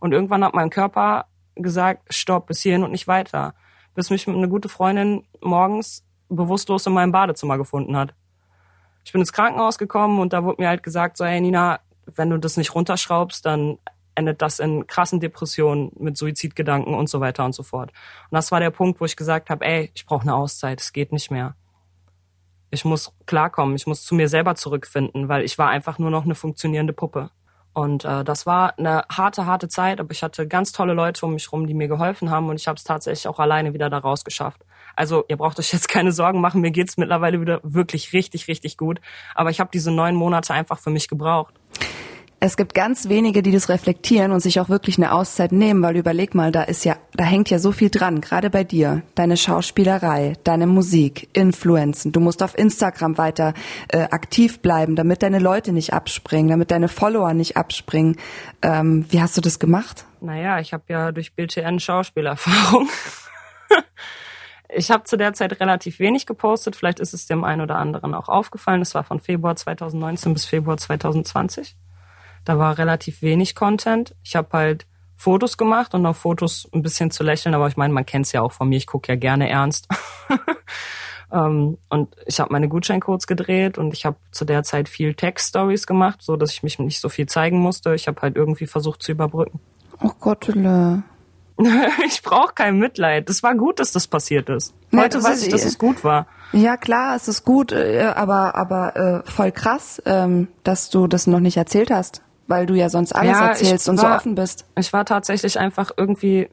Und irgendwann hat mein Körper gesagt, stopp, bis hierhin und nicht weiter. Bis mich eine gute Freundin morgens bewusstlos in meinem Badezimmer gefunden hat. Ich bin ins Krankenhaus gekommen und da wurde mir halt gesagt, so, hey Nina, wenn du das nicht runterschraubst, dann endet das in krassen Depressionen mit Suizidgedanken und so weiter und so fort. Und das war der Punkt, wo ich gesagt habe, ey, ich brauche eine Auszeit, es geht nicht mehr. Ich muss klarkommen, ich muss zu mir selber zurückfinden, weil ich war einfach nur noch eine funktionierende Puppe. Und äh, das war eine harte, harte Zeit, aber ich hatte ganz tolle Leute um mich rum, die mir geholfen haben und ich habe es tatsächlich auch alleine wieder da rausgeschafft. Also ihr braucht euch jetzt keine Sorgen machen, mir geht's mittlerweile wieder wirklich richtig, richtig gut. Aber ich habe diese neun Monate einfach für mich gebraucht. Es gibt ganz wenige, die das reflektieren und sich auch wirklich eine Auszeit nehmen, weil überleg mal, da ist ja, da hängt ja so viel dran, gerade bei dir. Deine Schauspielerei, deine Musik, Influenzen. Du musst auf Instagram weiter äh, aktiv bleiben, damit deine Leute nicht abspringen, damit deine Follower nicht abspringen. Ähm, wie hast du das gemacht? Naja, ich habe ja durch BTN Schauspielerfahrung. ich habe zu der Zeit relativ wenig gepostet. Vielleicht ist es dem einen oder anderen auch aufgefallen. Es war von Februar 2019 bis Februar 2020. Da war relativ wenig Content. Ich habe halt Fotos gemacht und auf Fotos ein bisschen zu lächeln, aber ich meine, man kennt's ja auch von mir, ich gucke ja gerne ernst. um, ähm, und ich habe meine Gutscheincodes gedreht und ich habe zu der Zeit viel Text-Stories gemacht, so dass ich mich nicht so viel zeigen musste. Ich habe halt irgendwie versucht zu überbrücken. Oh Gottele. ich brauche kein Mitleid. Das war gut, dass das passiert ist. Heute ja, weiß ich, dass eh es gut war. Ja, klar, es ist gut, äh, aber aber äh, voll krass, ähm, dass du das noch nicht erzählt hast weil du ja sonst alles ja, erzählst und war, so offen bist. Ich war tatsächlich einfach irgendwie,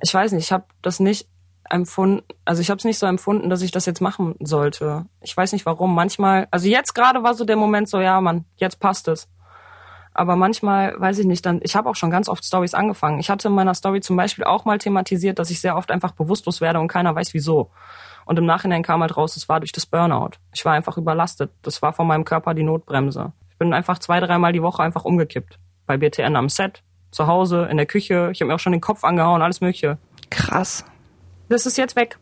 ich weiß nicht, ich habe das nicht empfunden, also ich habe es nicht so empfunden, dass ich das jetzt machen sollte. Ich weiß nicht warum. Manchmal, also jetzt gerade war so der Moment so, ja, Mann, jetzt passt es. Aber manchmal, weiß ich nicht, dann, ich habe auch schon ganz oft Stories angefangen. Ich hatte in meiner Story zum Beispiel auch mal thematisiert, dass ich sehr oft einfach bewusstlos werde und keiner weiß wieso. Und im Nachhinein kam halt raus, es war durch das Burnout. Ich war einfach überlastet. Das war von meinem Körper die Notbremse bin einfach zwei, dreimal die Woche einfach umgekippt. Bei BTN am Set, zu Hause, in der Küche. Ich habe mir auch schon den Kopf angehauen, alles Mögliche. Krass. Das ist jetzt weg.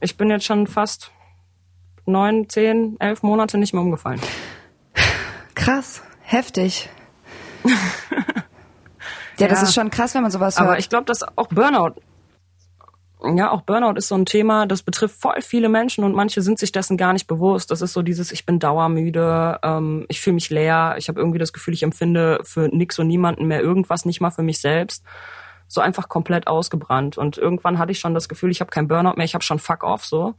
Ich bin jetzt schon fast neun, zehn, elf Monate nicht mehr umgefallen. Krass, heftig. ja, das ist schon krass, wenn man sowas hört. Aber ich glaube, dass auch Burnout ja, auch Burnout ist so ein Thema, das betrifft voll viele Menschen und manche sind sich dessen gar nicht bewusst. Das ist so dieses, ich bin dauermüde, ähm, ich fühle mich leer, ich habe irgendwie das Gefühl, ich empfinde für nix und niemanden mehr irgendwas, nicht mal für mich selbst. So einfach komplett ausgebrannt. Und irgendwann hatte ich schon das Gefühl, ich habe kein Burnout mehr, ich habe schon Fuck off so.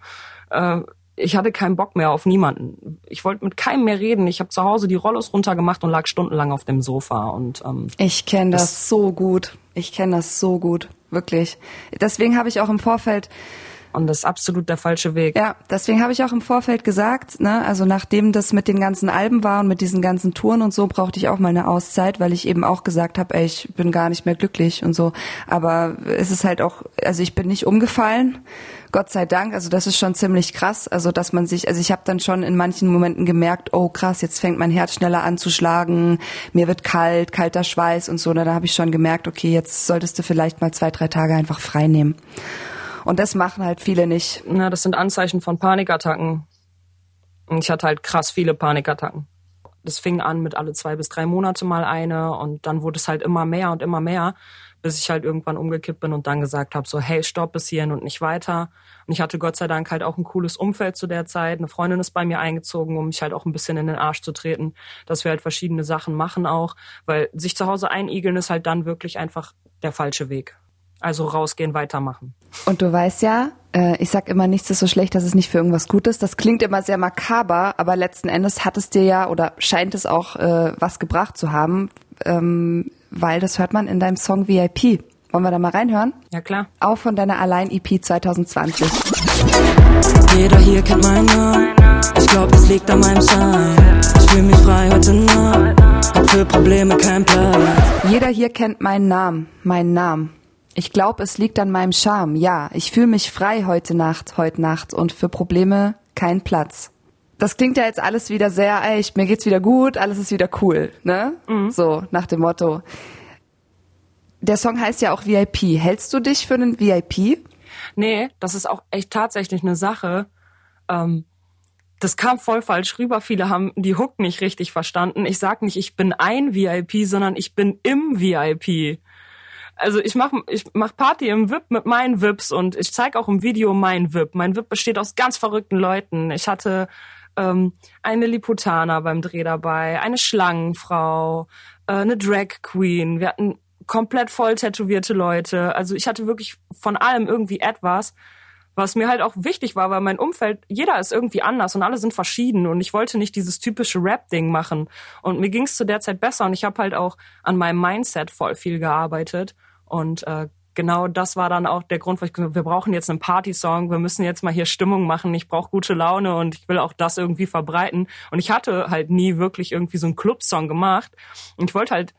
Äh, ich hatte keinen Bock mehr auf niemanden. Ich wollte mit keinem mehr reden. Ich habe zu Hause die Rollos runtergemacht und lag stundenlang auf dem Sofa. Und ähm, ich kenne das, das so gut. Ich kenne das so gut wirklich. Deswegen habe ich auch im Vorfeld und das ist absolut der falsche Weg. Ja, deswegen habe ich auch im Vorfeld gesagt, ne, also nachdem das mit den ganzen Alben war und mit diesen ganzen Touren und so, brauchte ich auch mal eine Auszeit, weil ich eben auch gesagt habe, ey, ich bin gar nicht mehr glücklich und so. Aber es ist halt auch, also ich bin nicht umgefallen, Gott sei Dank. Also das ist schon ziemlich krass. Also dass man sich, also ich habe dann schon in manchen Momenten gemerkt, oh krass, jetzt fängt mein Herz schneller an zu schlagen, mir wird kalt, kalter Schweiß und so. Da habe ich schon gemerkt, okay, jetzt solltest du vielleicht mal zwei, drei Tage einfach frei nehmen. Und das machen halt viele nicht. Na, das sind Anzeichen von Panikattacken. Und ich hatte halt krass viele Panikattacken. Das fing an mit alle zwei bis drei Monate mal eine und dann wurde es halt immer mehr und immer mehr, bis ich halt irgendwann umgekippt bin und dann gesagt habe, so hey, stopp bis hierhin und nicht weiter. Und ich hatte Gott sei Dank halt auch ein cooles Umfeld zu der Zeit. Eine Freundin ist bei mir eingezogen, um mich halt auch ein bisschen in den Arsch zu treten, dass wir halt verschiedene Sachen machen auch, weil sich zu Hause einigeln ist halt dann wirklich einfach der falsche Weg. Also rausgehen, weitermachen. Und du weißt ja, äh, ich sag immer, nichts ist so schlecht, dass es nicht für irgendwas gut ist. Das klingt immer sehr makaber, aber letzten Endes hat es dir ja oder scheint es auch äh, was gebracht zu haben, ähm, weil das hört man in deinem Song VIP. Wollen wir da mal reinhören? Ja, klar. Auch von deiner Allein-EP 2020. Jeder hier kennt meinen Namen. Ich glaub, das liegt an meinem Schein. Ich fühl mich frei heute Nacht. Hab für Probleme kein Platz. Jeder hier kennt meinen Namen. Meinen Namen. Ich glaube, es liegt an meinem Charme. Ja, ich fühle mich frei heute Nacht, heute Nacht und für Probleme kein Platz. Das klingt ja jetzt alles wieder sehr, ey, mir geht's wieder gut, alles ist wieder cool, ne? Mhm. So, nach dem Motto. Der Song heißt ja auch VIP. Hältst du dich für einen VIP? Nee, das ist auch echt tatsächlich eine Sache. Ähm, das kam voll falsch rüber. Viele haben die Hook nicht richtig verstanden. Ich sag nicht, ich bin ein VIP, sondern ich bin im VIP also ich mache ich mach Party im VIP mit meinen VIPs und ich zeige auch im Video mein VIP. Mein VIP besteht aus ganz verrückten Leuten. Ich hatte ähm, eine Liputana beim Dreh dabei, eine Schlangenfrau, äh, eine Drag Queen. Wir hatten komplett voll tätowierte Leute. Also ich hatte wirklich von allem irgendwie etwas. was mir halt auch wichtig war, weil mein Umfeld, jeder ist irgendwie anders und alle sind verschieden und ich wollte nicht dieses typische Rap-Ding machen. Und mir ging es zu der Zeit besser und ich habe halt auch an meinem Mindset voll viel gearbeitet und äh, genau das war dann auch der Grund, wo ich gesagt habe, wir brauchen jetzt einen Party-Song, wir müssen jetzt mal hier Stimmung machen, ich brauche gute Laune und ich will auch das irgendwie verbreiten. Und ich hatte halt nie wirklich irgendwie so einen Club-Song gemacht und ich wollte halt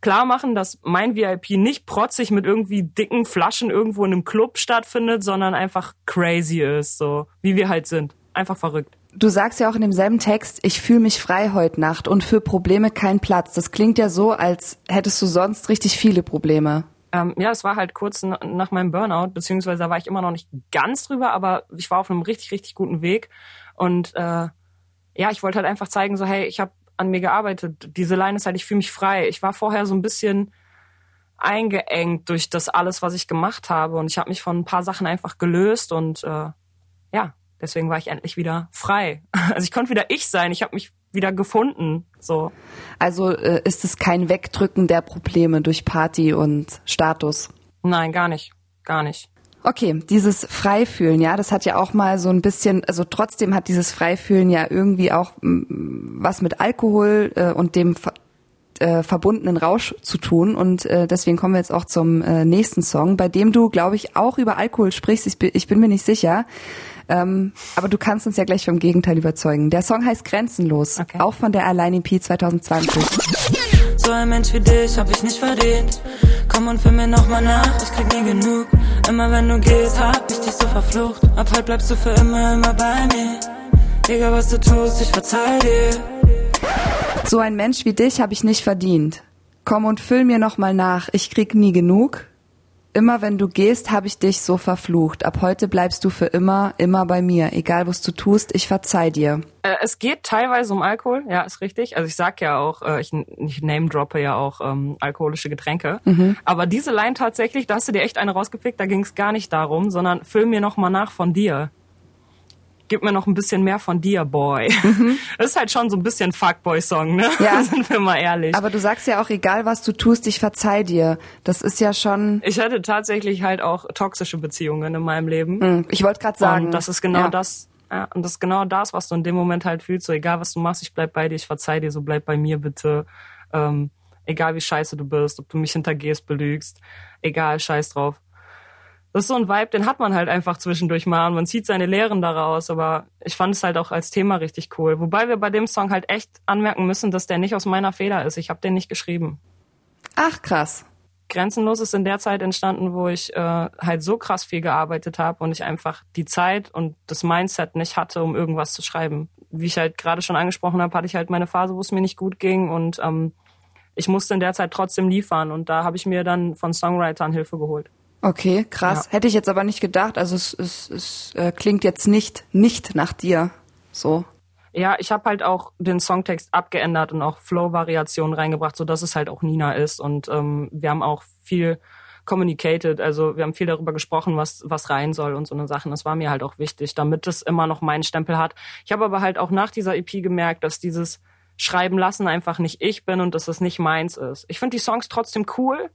klar machen, dass mein VIP nicht protzig mit irgendwie dicken Flaschen irgendwo in einem Club stattfindet, sondern einfach crazy ist, so wie wir halt sind. Einfach verrückt. Du sagst ja auch in demselben Text, ich fühle mich frei heute Nacht und für Probleme kein Platz. Das klingt ja so, als hättest du sonst richtig viele Probleme. Ähm, ja, es war halt kurz nach meinem Burnout, beziehungsweise da war ich immer noch nicht ganz drüber, aber ich war auf einem richtig, richtig guten Weg. Und äh, ja, ich wollte halt einfach zeigen, so hey, ich habe an mir gearbeitet. Diese Line ist halt, ich fühle mich frei. Ich war vorher so ein bisschen eingeengt durch das alles, was ich gemacht habe. Und ich habe mich von ein paar Sachen einfach gelöst und äh, ja, deswegen war ich endlich wieder frei. Also ich konnte wieder ich sein. Ich habe mich wieder gefunden. So. Also äh, ist es kein Wegdrücken der Probleme durch Party und Status? Nein, gar nicht. Gar nicht. Okay, dieses Freifühlen, ja, das hat ja auch mal so ein bisschen, also trotzdem hat dieses Freifühlen ja irgendwie auch mm, was mit Alkohol äh, und dem äh, verbundenen Rausch zu tun. Und äh, deswegen kommen wir jetzt auch zum äh, nächsten Song, bei dem du, glaube ich, auch über Alkohol sprichst. Ich bin, ich bin mir nicht sicher. Ähm, aber du kannst uns ja gleich vom Gegenteil überzeugen. Der Song heißt Grenzenlos, okay. auch von der Allein EP 2020. So ein Mensch wie dich hab ich nicht verdient. Komm und fühl mir nochmal nach, ich krieg nie genug. Immer wenn du gehst, hab ich dich so verflucht. Ab heute bleibst du für immer, immer bei mir. Egal was du tust, ich verzeih dir. So ein Mensch wie dich hab ich nicht verdient. Komm und füll mir nochmal nach, ich krieg nie genug. Immer wenn du gehst, habe ich dich so verflucht. Ab heute bleibst du für immer, immer bei mir. Egal, was du tust, ich verzeih dir. Äh, es geht teilweise um Alkohol, ja, ist richtig. Also ich sag ja auch, äh, ich, ich name-droppe ja auch ähm, alkoholische Getränke. Mhm. Aber diese Line tatsächlich, da hast du dir echt eine rausgepickt, da ging es gar nicht darum, sondern füll mir nochmal nach von dir gib mir noch ein bisschen mehr von dir, Boy. Mhm. Das ist halt schon so ein bisschen Fuckboy-Song, ne? Ja. Sind wir mal ehrlich. Aber du sagst ja auch, egal was du tust, ich verzeih dir. Das ist ja schon. Ich hatte tatsächlich halt auch toxische Beziehungen in meinem Leben. Mhm. Ich wollte gerade sagen. Und das ist genau ja. das. Ja, und das ist genau das, was du in dem Moment halt fühlst. So, egal was du machst, ich bleib bei dir, ich verzeih dir, so bleib bei mir bitte. Ähm, egal wie scheiße du bist, ob du mich hintergehst, belügst, egal, scheiß drauf das ist so ein Vibe, den hat man halt einfach zwischendurch mal und man zieht seine Lehren daraus, aber ich fand es halt auch als Thema richtig cool. Wobei wir bei dem Song halt echt anmerken müssen, dass der nicht aus meiner Feder ist. Ich habe den nicht geschrieben. Ach, krass. Grenzenlos ist in der Zeit entstanden, wo ich äh, halt so krass viel gearbeitet habe und ich einfach die Zeit und das Mindset nicht hatte, um irgendwas zu schreiben. Wie ich halt gerade schon angesprochen habe, hatte ich halt meine Phase, wo es mir nicht gut ging und ähm, ich musste in der Zeit trotzdem liefern und da habe ich mir dann von Songwritern Hilfe geholt. Okay, krass. Ja. Hätte ich jetzt aber nicht gedacht. Also es, es, es äh, klingt jetzt nicht nicht nach dir. So. Ja, ich habe halt auch den Songtext abgeändert und auch Flow-Variationen reingebracht, so dass es halt auch Nina ist. Und ähm, wir haben auch viel communicated, also wir haben viel darüber gesprochen, was was rein soll und so eine Sachen. Das war mir halt auch wichtig, damit es immer noch meinen Stempel hat. Ich habe aber halt auch nach dieser EP gemerkt, dass dieses Schreiben lassen einfach nicht ich bin und dass es nicht meins ist. Ich finde die Songs trotzdem cool,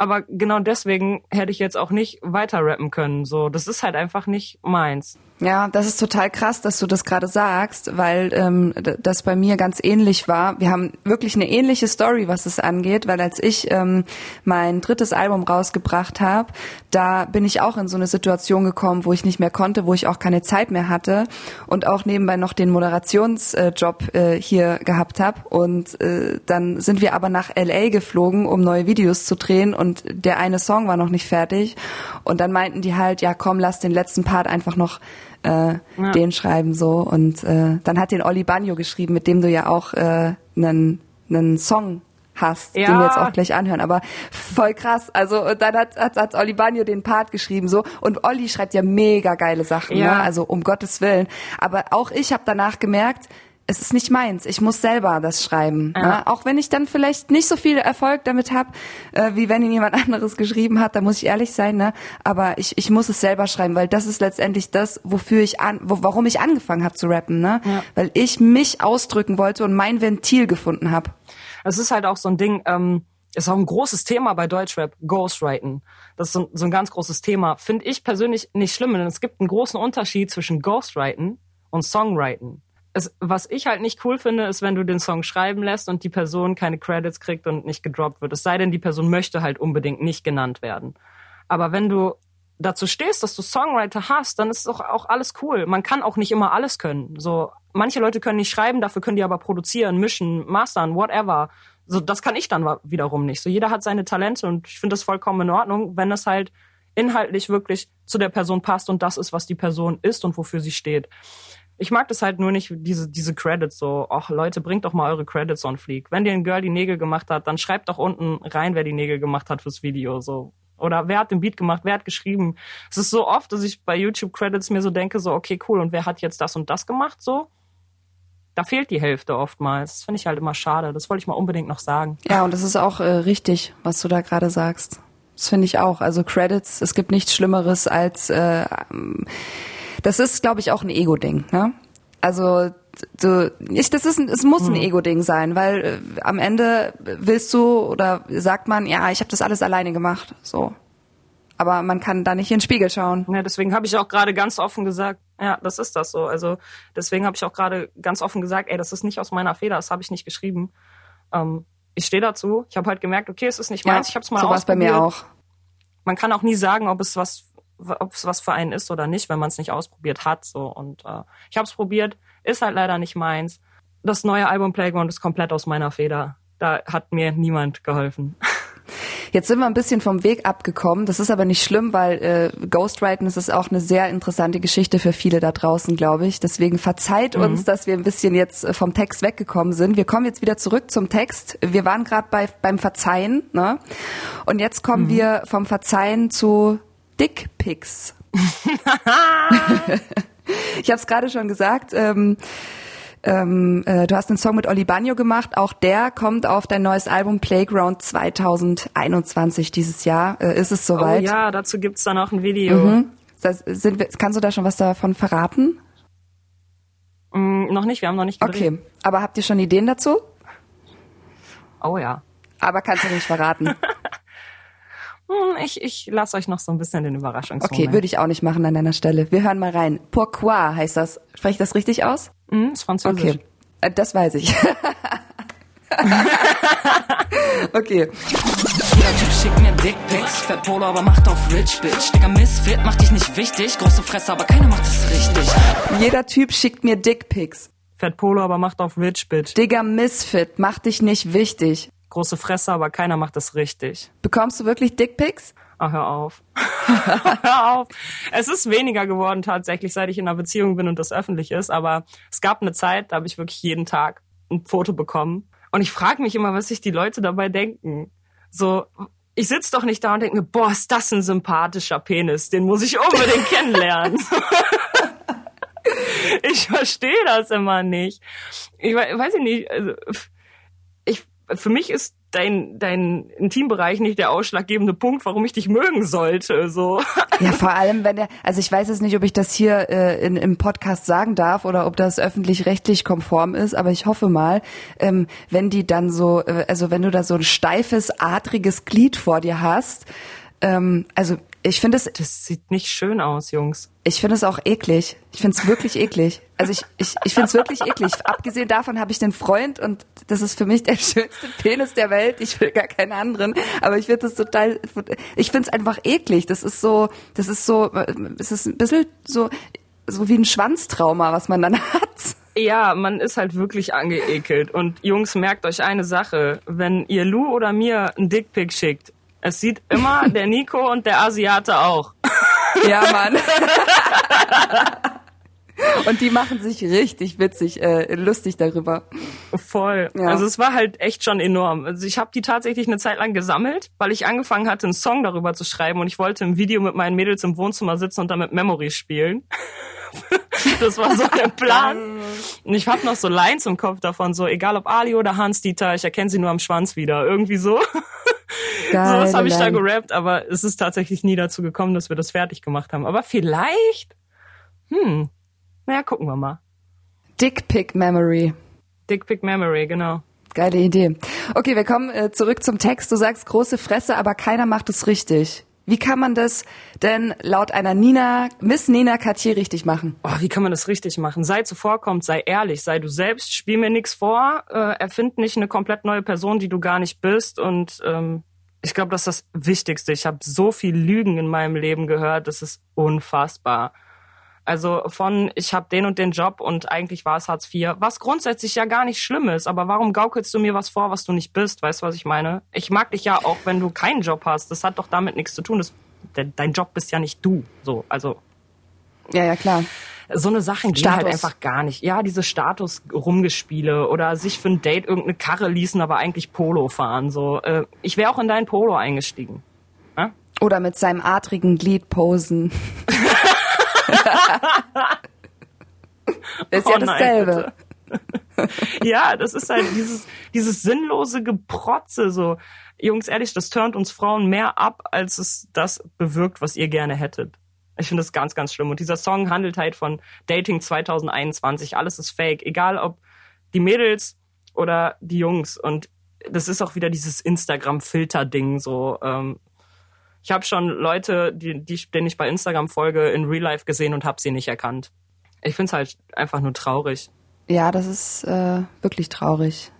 aber genau deswegen hätte ich jetzt auch nicht weiter rappen können. So, das ist halt einfach nicht meins. Ja, das ist total krass, dass du das gerade sagst, weil ähm, das bei mir ganz ähnlich war. Wir haben wirklich eine ähnliche Story, was es angeht, weil als ich ähm, mein drittes Album rausgebracht habe, da bin ich auch in so eine Situation gekommen, wo ich nicht mehr konnte, wo ich auch keine Zeit mehr hatte und auch nebenbei noch den Moderationsjob äh, hier gehabt habe. Und äh, dann sind wir aber nach LA geflogen, um neue Videos zu drehen und der eine Song war noch nicht fertig. Und dann meinten die halt, ja komm, lass den letzten Part einfach noch äh, ja. den schreiben so. Und äh, dann hat den Olli Bagno geschrieben, mit dem du ja auch äh, einen, einen Song hast, ja. den wir jetzt auch gleich anhören. Aber voll krass. Also dann hat, hat, hat Olli Bagno den Part geschrieben so und Olli schreibt ja mega geile Sachen, ja. ne? also um Gottes Willen. Aber auch ich habe danach gemerkt, es ist nicht meins. Ich muss selber das schreiben. Ja. Ne? Auch wenn ich dann vielleicht nicht so viel Erfolg damit habe, äh, wie wenn ihn jemand anderes geschrieben hat, da muss ich ehrlich sein, ne? Aber ich, ich muss es selber schreiben, weil das ist letztendlich das, wofür ich an, wo, warum ich angefangen habe zu rappen, ne? Ja. Weil ich mich ausdrücken wollte und mein Ventil gefunden habe. Es ist halt auch so ein Ding, ähm, ist auch ein großes Thema bei Deutschrap, Ghostwriten. Das ist so, so ein ganz großes Thema. Finde ich persönlich nicht schlimm, denn es gibt einen großen Unterschied zwischen Ghostwriten und Songwriten. Es, was ich halt nicht cool finde, ist, wenn du den Song schreiben lässt und die Person keine Credits kriegt und nicht gedroppt wird. Es sei denn, die Person möchte halt unbedingt nicht genannt werden. Aber wenn du dazu stehst, dass du Songwriter hast, dann ist doch auch alles cool. Man kann auch nicht immer alles können. So, manche Leute können nicht schreiben, dafür können die aber produzieren, mischen, mastern, whatever so das kann ich dann wiederum nicht. So jeder hat seine Talente und ich finde das vollkommen in Ordnung, wenn es halt inhaltlich wirklich zu der Person passt und das ist, was die Person ist und wofür sie steht. Ich mag das halt nur nicht, diese, diese Credits so, ach Leute, bringt doch mal eure Credits on Fleek. Wenn dir ein Girl die Nägel gemacht hat, dann schreibt doch unten rein, wer die Nägel gemacht hat fürs Video, so. Oder wer hat den Beat gemacht, wer hat geschrieben. Es ist so oft, dass ich bei YouTube Credits mir so denke, so, okay, cool, und wer hat jetzt das und das gemacht, so? da fehlt die Hälfte oftmals. Das finde ich halt immer schade. Das wollte ich mal unbedingt noch sagen. Ja, und das ist auch äh, richtig, was du da gerade sagst. Das finde ich auch. Also Credits, es gibt nichts Schlimmeres als äh, das ist, glaube ich, auch ein Ego-Ding. Ne? Also du, ich, das ist, es muss ein mhm. Ego-Ding sein, weil äh, am Ende willst du oder sagt man, ja, ich habe das alles alleine gemacht. So, aber man kann da nicht in den Spiegel schauen. Ja, deswegen habe ich auch gerade ganz offen gesagt, ja, das ist das so. Also deswegen habe ich auch gerade ganz offen gesagt, ey, das ist nicht aus meiner Feder, das habe ich nicht geschrieben. Ähm, ich stehe dazu. Ich habe halt gemerkt, okay, es ist nicht meins. Ja, ich habe es mal so ausprobiert. bei mir auch. Man kann auch nie sagen, ob es was, ob es was für einen ist oder nicht, wenn man es nicht ausprobiert hat. So und äh, ich habe es probiert, ist halt leider nicht meins. Das neue Album Playground ist komplett aus meiner Feder. Da hat mir niemand geholfen. Jetzt sind wir ein bisschen vom Weg abgekommen. Das ist aber nicht schlimm, weil äh, Ghostwriting ist auch eine sehr interessante Geschichte für viele da draußen, glaube ich. Deswegen verzeiht mhm. uns, dass wir ein bisschen jetzt äh, vom Text weggekommen sind. Wir kommen jetzt wieder zurück zum Text. Wir waren gerade bei beim Verzeihen, ne? Und jetzt kommen mhm. wir vom Verzeihen zu Dickpics. ich habe es gerade schon gesagt. Ähm, ähm, äh, du hast einen Song mit Oli Bagno gemacht. Auch der kommt auf dein neues Album Playground 2021 dieses Jahr. Äh, ist es soweit? Oh ja, dazu gibt's dann auch ein Video. Mhm. Das, sind kannst du da schon was davon verraten? Mm, noch nicht, wir haben noch nicht gedreht. Okay, aber habt ihr schon Ideen dazu? Oh ja. Aber kannst du nicht verraten. Hm, ich, ich lasse euch noch so ein bisschen den Überraschungsmoment. Okay, würde ich auch nicht machen an deiner Stelle. Wir hören mal rein. Pourquoi heißt das. Spreche ich das richtig aus? Mhm, ist französisch. Okay, äh, das weiß ich. okay. Jeder Typ schickt mir Dickpics, Fat Polo, aber macht auf Rich Bitch. Digga, Misfit macht dich nicht wichtig, große Fresse, aber keiner macht es richtig. Jeder Typ schickt mir Dickpics. Fat Polo, aber macht auf Rich Bitch. Digga, Misfit macht dich nicht wichtig große Fresse, aber keiner macht das richtig. Bekommst du wirklich Dickpics? Ach, hör auf. hör auf. Es ist weniger geworden tatsächlich, seit ich in einer Beziehung bin und das öffentlich ist. Aber es gab eine Zeit, da habe ich wirklich jeden Tag ein Foto bekommen. Und ich frage mich immer, was sich die Leute dabei denken. So, ich sitz doch nicht da und denke mir, boah, ist das ein sympathischer Penis, den muss ich unbedingt kennenlernen. ich verstehe das immer nicht. Ich weiß nicht, also, für mich ist dein, dein Intimbereich nicht der ausschlaggebende Punkt, warum ich dich mögen sollte. So. Ja, vor allem, wenn der, also ich weiß jetzt nicht, ob ich das hier äh, in, im Podcast sagen darf oder ob das öffentlich-rechtlich konform ist, aber ich hoffe mal, ähm, wenn die dann so, äh, also wenn du da so ein steifes, adriges Glied vor dir hast, ähm, also ich finde es. Das sieht nicht schön aus, Jungs. Ich finde es auch eklig. Ich finde es wirklich eklig. Also ich, ich, ich finde es wirklich eklig. Abgesehen davon habe ich den Freund und das ist für mich der schönste Penis der Welt. Ich will gar keinen anderen. Aber ich finde das total, ich finde es einfach eklig. Das ist so, das ist so, es ist ein bisschen so, so wie ein Schwanztrauma, was man dann hat. Ja, man ist halt wirklich angeekelt. Und Jungs, merkt euch eine Sache. Wenn ihr Lou oder mir ein Dickpick schickt, es sieht immer der Nico und der Asiate auch. Ja, Mann. Und die machen sich richtig witzig, äh, lustig darüber. Voll. Ja. Also es war halt echt schon enorm. Also ich habe die tatsächlich eine Zeit lang gesammelt, weil ich angefangen hatte, einen Song darüber zu schreiben und ich wollte im Video mit meinen Mädels im Wohnzimmer sitzen und damit Memories spielen. das war so der Plan. Und ich habe noch so Lines im Kopf davon, so egal ob Ali oder Hans Dieter, ich erkenne sie nur am Schwanz wieder. Irgendwie so. Geil, so was habe ich da gerappt, aber es ist tatsächlich nie dazu gekommen, dass wir das fertig gemacht haben. Aber vielleicht, hm, naja, gucken wir mal. Dick Pick Memory. Dick Pick Memory, genau. Geile Idee. Okay, wir kommen äh, zurück zum Text. Du sagst große Fresse, aber keiner macht es richtig. Wie kann man das denn laut einer Nina, Miss Nina Cartier richtig machen? Oh, wie kann man das richtig machen? Sei zuvorkommt, sei ehrlich, sei du selbst, spiel mir nichts vor, äh, erfind nicht eine komplett neue Person, die du gar nicht bist. Und ähm, ich glaube, das ist das Wichtigste. Ich habe so viel Lügen in meinem Leben gehört, das ist unfassbar. Also von, ich habe den und den Job und eigentlich war es Hartz IV, was grundsätzlich ja gar nicht schlimm ist. Aber warum gaukelst du mir was vor, was du nicht bist? Weißt du, was ich meine? Ich mag dich ja auch, wenn du keinen Job hast. Das hat doch damit nichts zu tun. Das, dein Job bist ja nicht du. So, also. Ja, ja, klar. So eine Sachen gehen halt einfach gar nicht. Ja, diese Status-Rumgespiele oder sich für ein Date irgendeine Karre ließen, aber eigentlich Polo fahren. So, äh, ich wäre auch in dein Polo eingestiegen. Ja? Oder mit seinem adrigen Glied posen. ist oh ja dasselbe. Nein, ja, das ist halt dieses, dieses sinnlose Geprotze, so. Jungs, ehrlich, das turnt uns Frauen mehr ab, als es das bewirkt, was ihr gerne hättet. Ich finde das ganz, ganz schlimm. Und dieser Song handelt halt von Dating 2021. Alles ist fake. Egal ob die Mädels oder die Jungs. Und das ist auch wieder dieses Instagram-Filter-Ding, so. Ähm, ich habe schon Leute, die, die, denen ich bei Instagram folge, in Real Life gesehen und habe sie nicht erkannt. Ich finde es halt einfach nur traurig. Ja, das ist äh, wirklich traurig.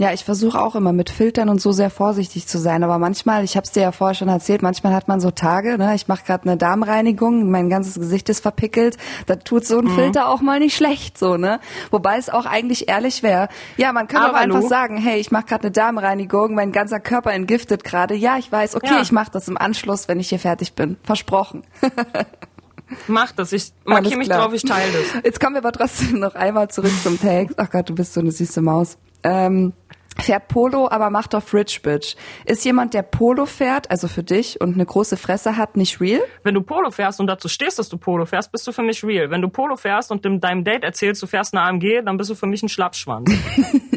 Ja, ich versuche auch immer mit Filtern und so sehr vorsichtig zu sein, aber manchmal, ich habe es dir ja vorher schon erzählt, manchmal hat man so Tage, ne, ich mache gerade eine Darmreinigung, mein ganzes Gesicht ist verpickelt, da tut so ein mhm. Filter auch mal nicht schlecht, so ne. Wobei es auch eigentlich ehrlich wäre. Ja, man kann aber auch einfach sagen, hey, ich mache gerade eine Darmreinigung, mein ganzer Körper entgiftet gerade. Ja, ich weiß, okay, ja. ich mache das im Anschluss, wenn ich hier fertig bin, versprochen. Mach das, ich markiere mich drauf, ich teile das. Jetzt kommen wir aber trotzdem noch einmal zurück zum Text. Ach Gott, du bist so eine süße Maus. Ähm, fährt Polo, aber macht auf Rich Bitch. Ist jemand, der Polo fährt, also für dich, und eine große Fresse hat, nicht real? Wenn du Polo fährst und dazu stehst, dass du Polo fährst, bist du für mich real. Wenn du Polo fährst und in deinem Date erzählst, du fährst eine AMG, dann bist du für mich ein Schlappschwanz.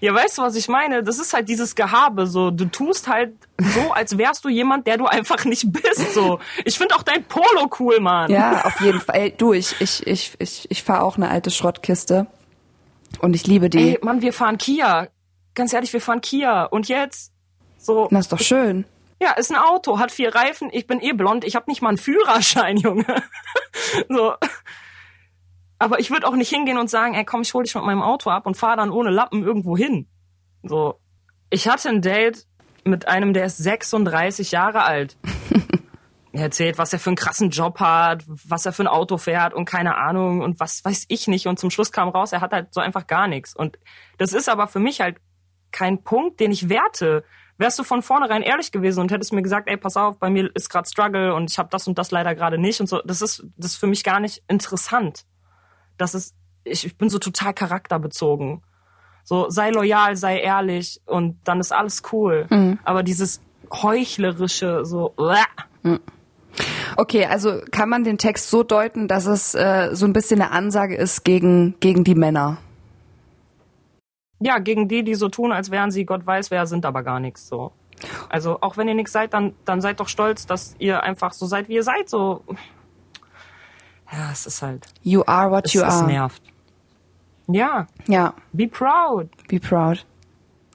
Ja, weißt du, was ich meine? Das ist halt dieses Gehabe, so. Du tust halt so, als wärst du jemand, der du einfach nicht bist, so. Ich finde auch dein Polo cool, Mann. Ja, auf jeden Fall. Ey, du, ich, ich, ich, ich, ich fahre auch eine alte Schrottkiste. Und ich liebe die. Ey, Mann, wir fahren Kia. Ganz ehrlich, wir fahren Kia. Und jetzt? So. Das ist doch schön. Ja, ist ein Auto, hat vier Reifen. Ich bin eh blond. Ich habe nicht mal einen Führerschein, Junge. so. Aber ich würde auch nicht hingehen und sagen, ey, komm, ich hol dich mit meinem Auto ab und fahr dann ohne Lappen irgendwo hin. So. Ich hatte ein Date mit einem, der ist 36 Jahre alt. er erzählt, was er für einen krassen Job hat, was er für ein Auto fährt und keine Ahnung und was weiß ich nicht. Und zum Schluss kam raus, er hat halt so einfach gar nichts. Und das ist aber für mich halt kein Punkt, den ich werte. Wärst du von vornherein ehrlich gewesen und hättest mir gesagt, ey, pass auf, bei mir ist gerade Struggle und ich habe das und das leider gerade nicht und so, das ist das ist für mich gar nicht interessant das ist, ich, ich bin so total charakterbezogen. So, sei loyal, sei ehrlich und dann ist alles cool. Mhm. Aber dieses heuchlerische, so, mhm. Okay, also kann man den Text so deuten, dass es äh, so ein bisschen eine Ansage ist gegen, gegen die Männer? Ja, gegen die, die so tun, als wären sie Gott weiß wer, sind aber gar nichts so. Also auch wenn ihr nichts seid, dann, dann seid doch stolz, dass ihr einfach so seid, wie ihr seid. So ja, es ist halt. You are what es, you are. Es nervt. Ja. Ja. Be proud. Be proud.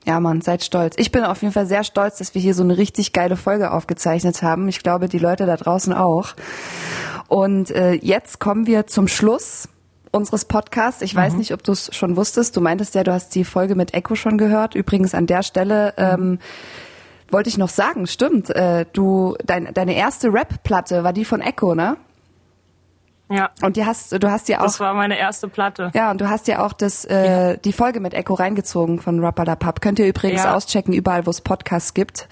Ja, Mann, seid stolz. Ich bin auf jeden Fall sehr stolz, dass wir hier so eine richtig geile Folge aufgezeichnet haben. Ich glaube, die Leute da draußen auch. Und äh, jetzt kommen wir zum Schluss unseres Podcasts. Ich mhm. weiß nicht, ob du es schon wusstest. Du meintest ja, du hast die Folge mit Echo schon gehört. Übrigens an der Stelle ähm, wollte ich noch sagen, stimmt. Äh, du, dein, deine erste Rap-Platte war die von Echo, ne? Ja. Und die hast, du hast ja auch. Das war meine erste Platte. Ja, und du hast ja auch das, äh, ja. die Folge mit Echo reingezogen von Rapper da Pub. Könnt ihr übrigens ja. auschecken, überall, wo es Podcasts gibt.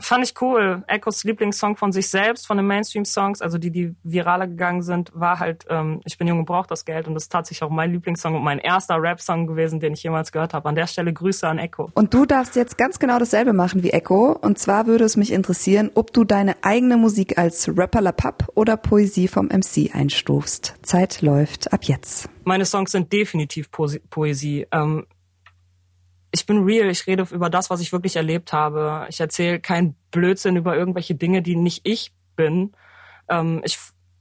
Fand ich cool. Echos Lieblingssong von sich selbst, von den Mainstream-Songs, also die, die viraler gegangen sind, war halt, ähm, ich bin jung und brauch das Geld. Und das ist tatsächlich auch mein Lieblingssong und mein erster Rap-Song gewesen, den ich jemals gehört habe. An der Stelle Grüße an Echo. Und du darfst jetzt ganz genau dasselbe machen wie Echo. Und zwar würde es mich interessieren, ob du deine eigene Musik als Rapper la Pub oder Poesie vom MC einstufst. Zeit Zeit läuft ab jetzt. Meine Songs sind definitiv po Poesie. Ähm, ich bin real, ich rede über das, was ich wirklich erlebt habe. Ich erzähle keinen Blödsinn über irgendwelche Dinge, die nicht ich bin. Ähm, ich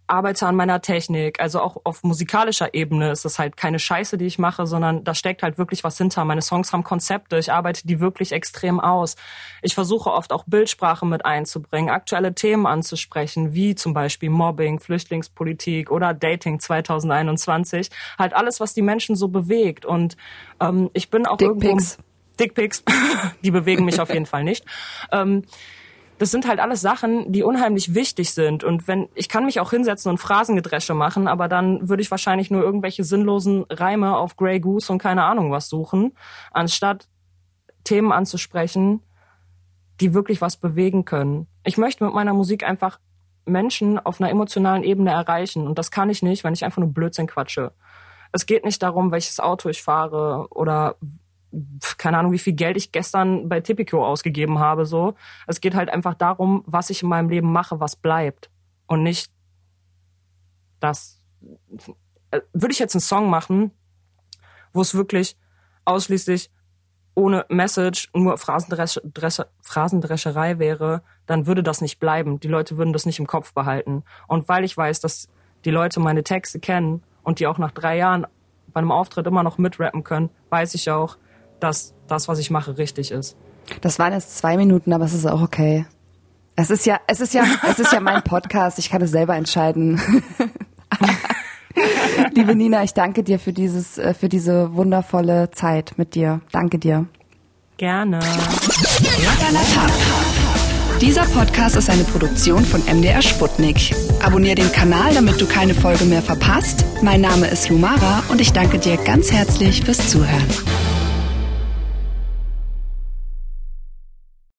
arbeite an meiner Technik. Also auch auf musikalischer Ebene ist das halt keine Scheiße, die ich mache, sondern da steckt halt wirklich was hinter. Meine Songs haben Konzepte. Ich arbeite die wirklich extrem aus. Ich versuche oft auch Bildsprache mit einzubringen, aktuelle Themen anzusprechen, wie zum Beispiel Mobbing, Flüchtlingspolitik oder Dating 2021. Halt alles, was die Menschen so bewegt. Und ähm, ich bin auch Dickpics. irgendwo... Dickpics, die bewegen mich auf jeden Fall nicht. Ähm, das sind halt alles Sachen, die unheimlich wichtig sind. Und wenn, ich kann mich auch hinsetzen und Phrasengedresche machen, aber dann würde ich wahrscheinlich nur irgendwelche sinnlosen Reime auf Grey Goose und keine Ahnung was suchen, anstatt Themen anzusprechen, die wirklich was bewegen können. Ich möchte mit meiner Musik einfach Menschen auf einer emotionalen Ebene erreichen. Und das kann ich nicht, wenn ich einfach nur Blödsinn quatsche. Es geht nicht darum, welches Auto ich fahre oder keine Ahnung, wie viel Geld ich gestern bei Tipico ausgegeben habe, so. Es geht halt einfach darum, was ich in meinem Leben mache, was bleibt. Und nicht das. Äh, würde ich jetzt einen Song machen, wo es wirklich ausschließlich ohne Message nur Phrasendrescherei wäre, dann würde das nicht bleiben. Die Leute würden das nicht im Kopf behalten. Und weil ich weiß, dass die Leute meine Texte kennen und die auch nach drei Jahren bei einem Auftritt immer noch mitrappen können, weiß ich auch, dass das, was ich mache, richtig ist. Das waren jetzt zwei Minuten, aber es ist auch okay. Es ist ja, es ist ja, es ist ja mein Podcast. Ich kann es selber entscheiden. Liebe Nina, ich danke dir für dieses, äh, für diese wundervolle Zeit mit dir. Danke dir. Gerne. Dieser Podcast ist eine Produktion von MDR Sputnik. Abonnier den Kanal, damit du keine Folge mehr verpasst. Mein Name ist Lumara und ich danke dir ganz herzlich fürs Zuhören.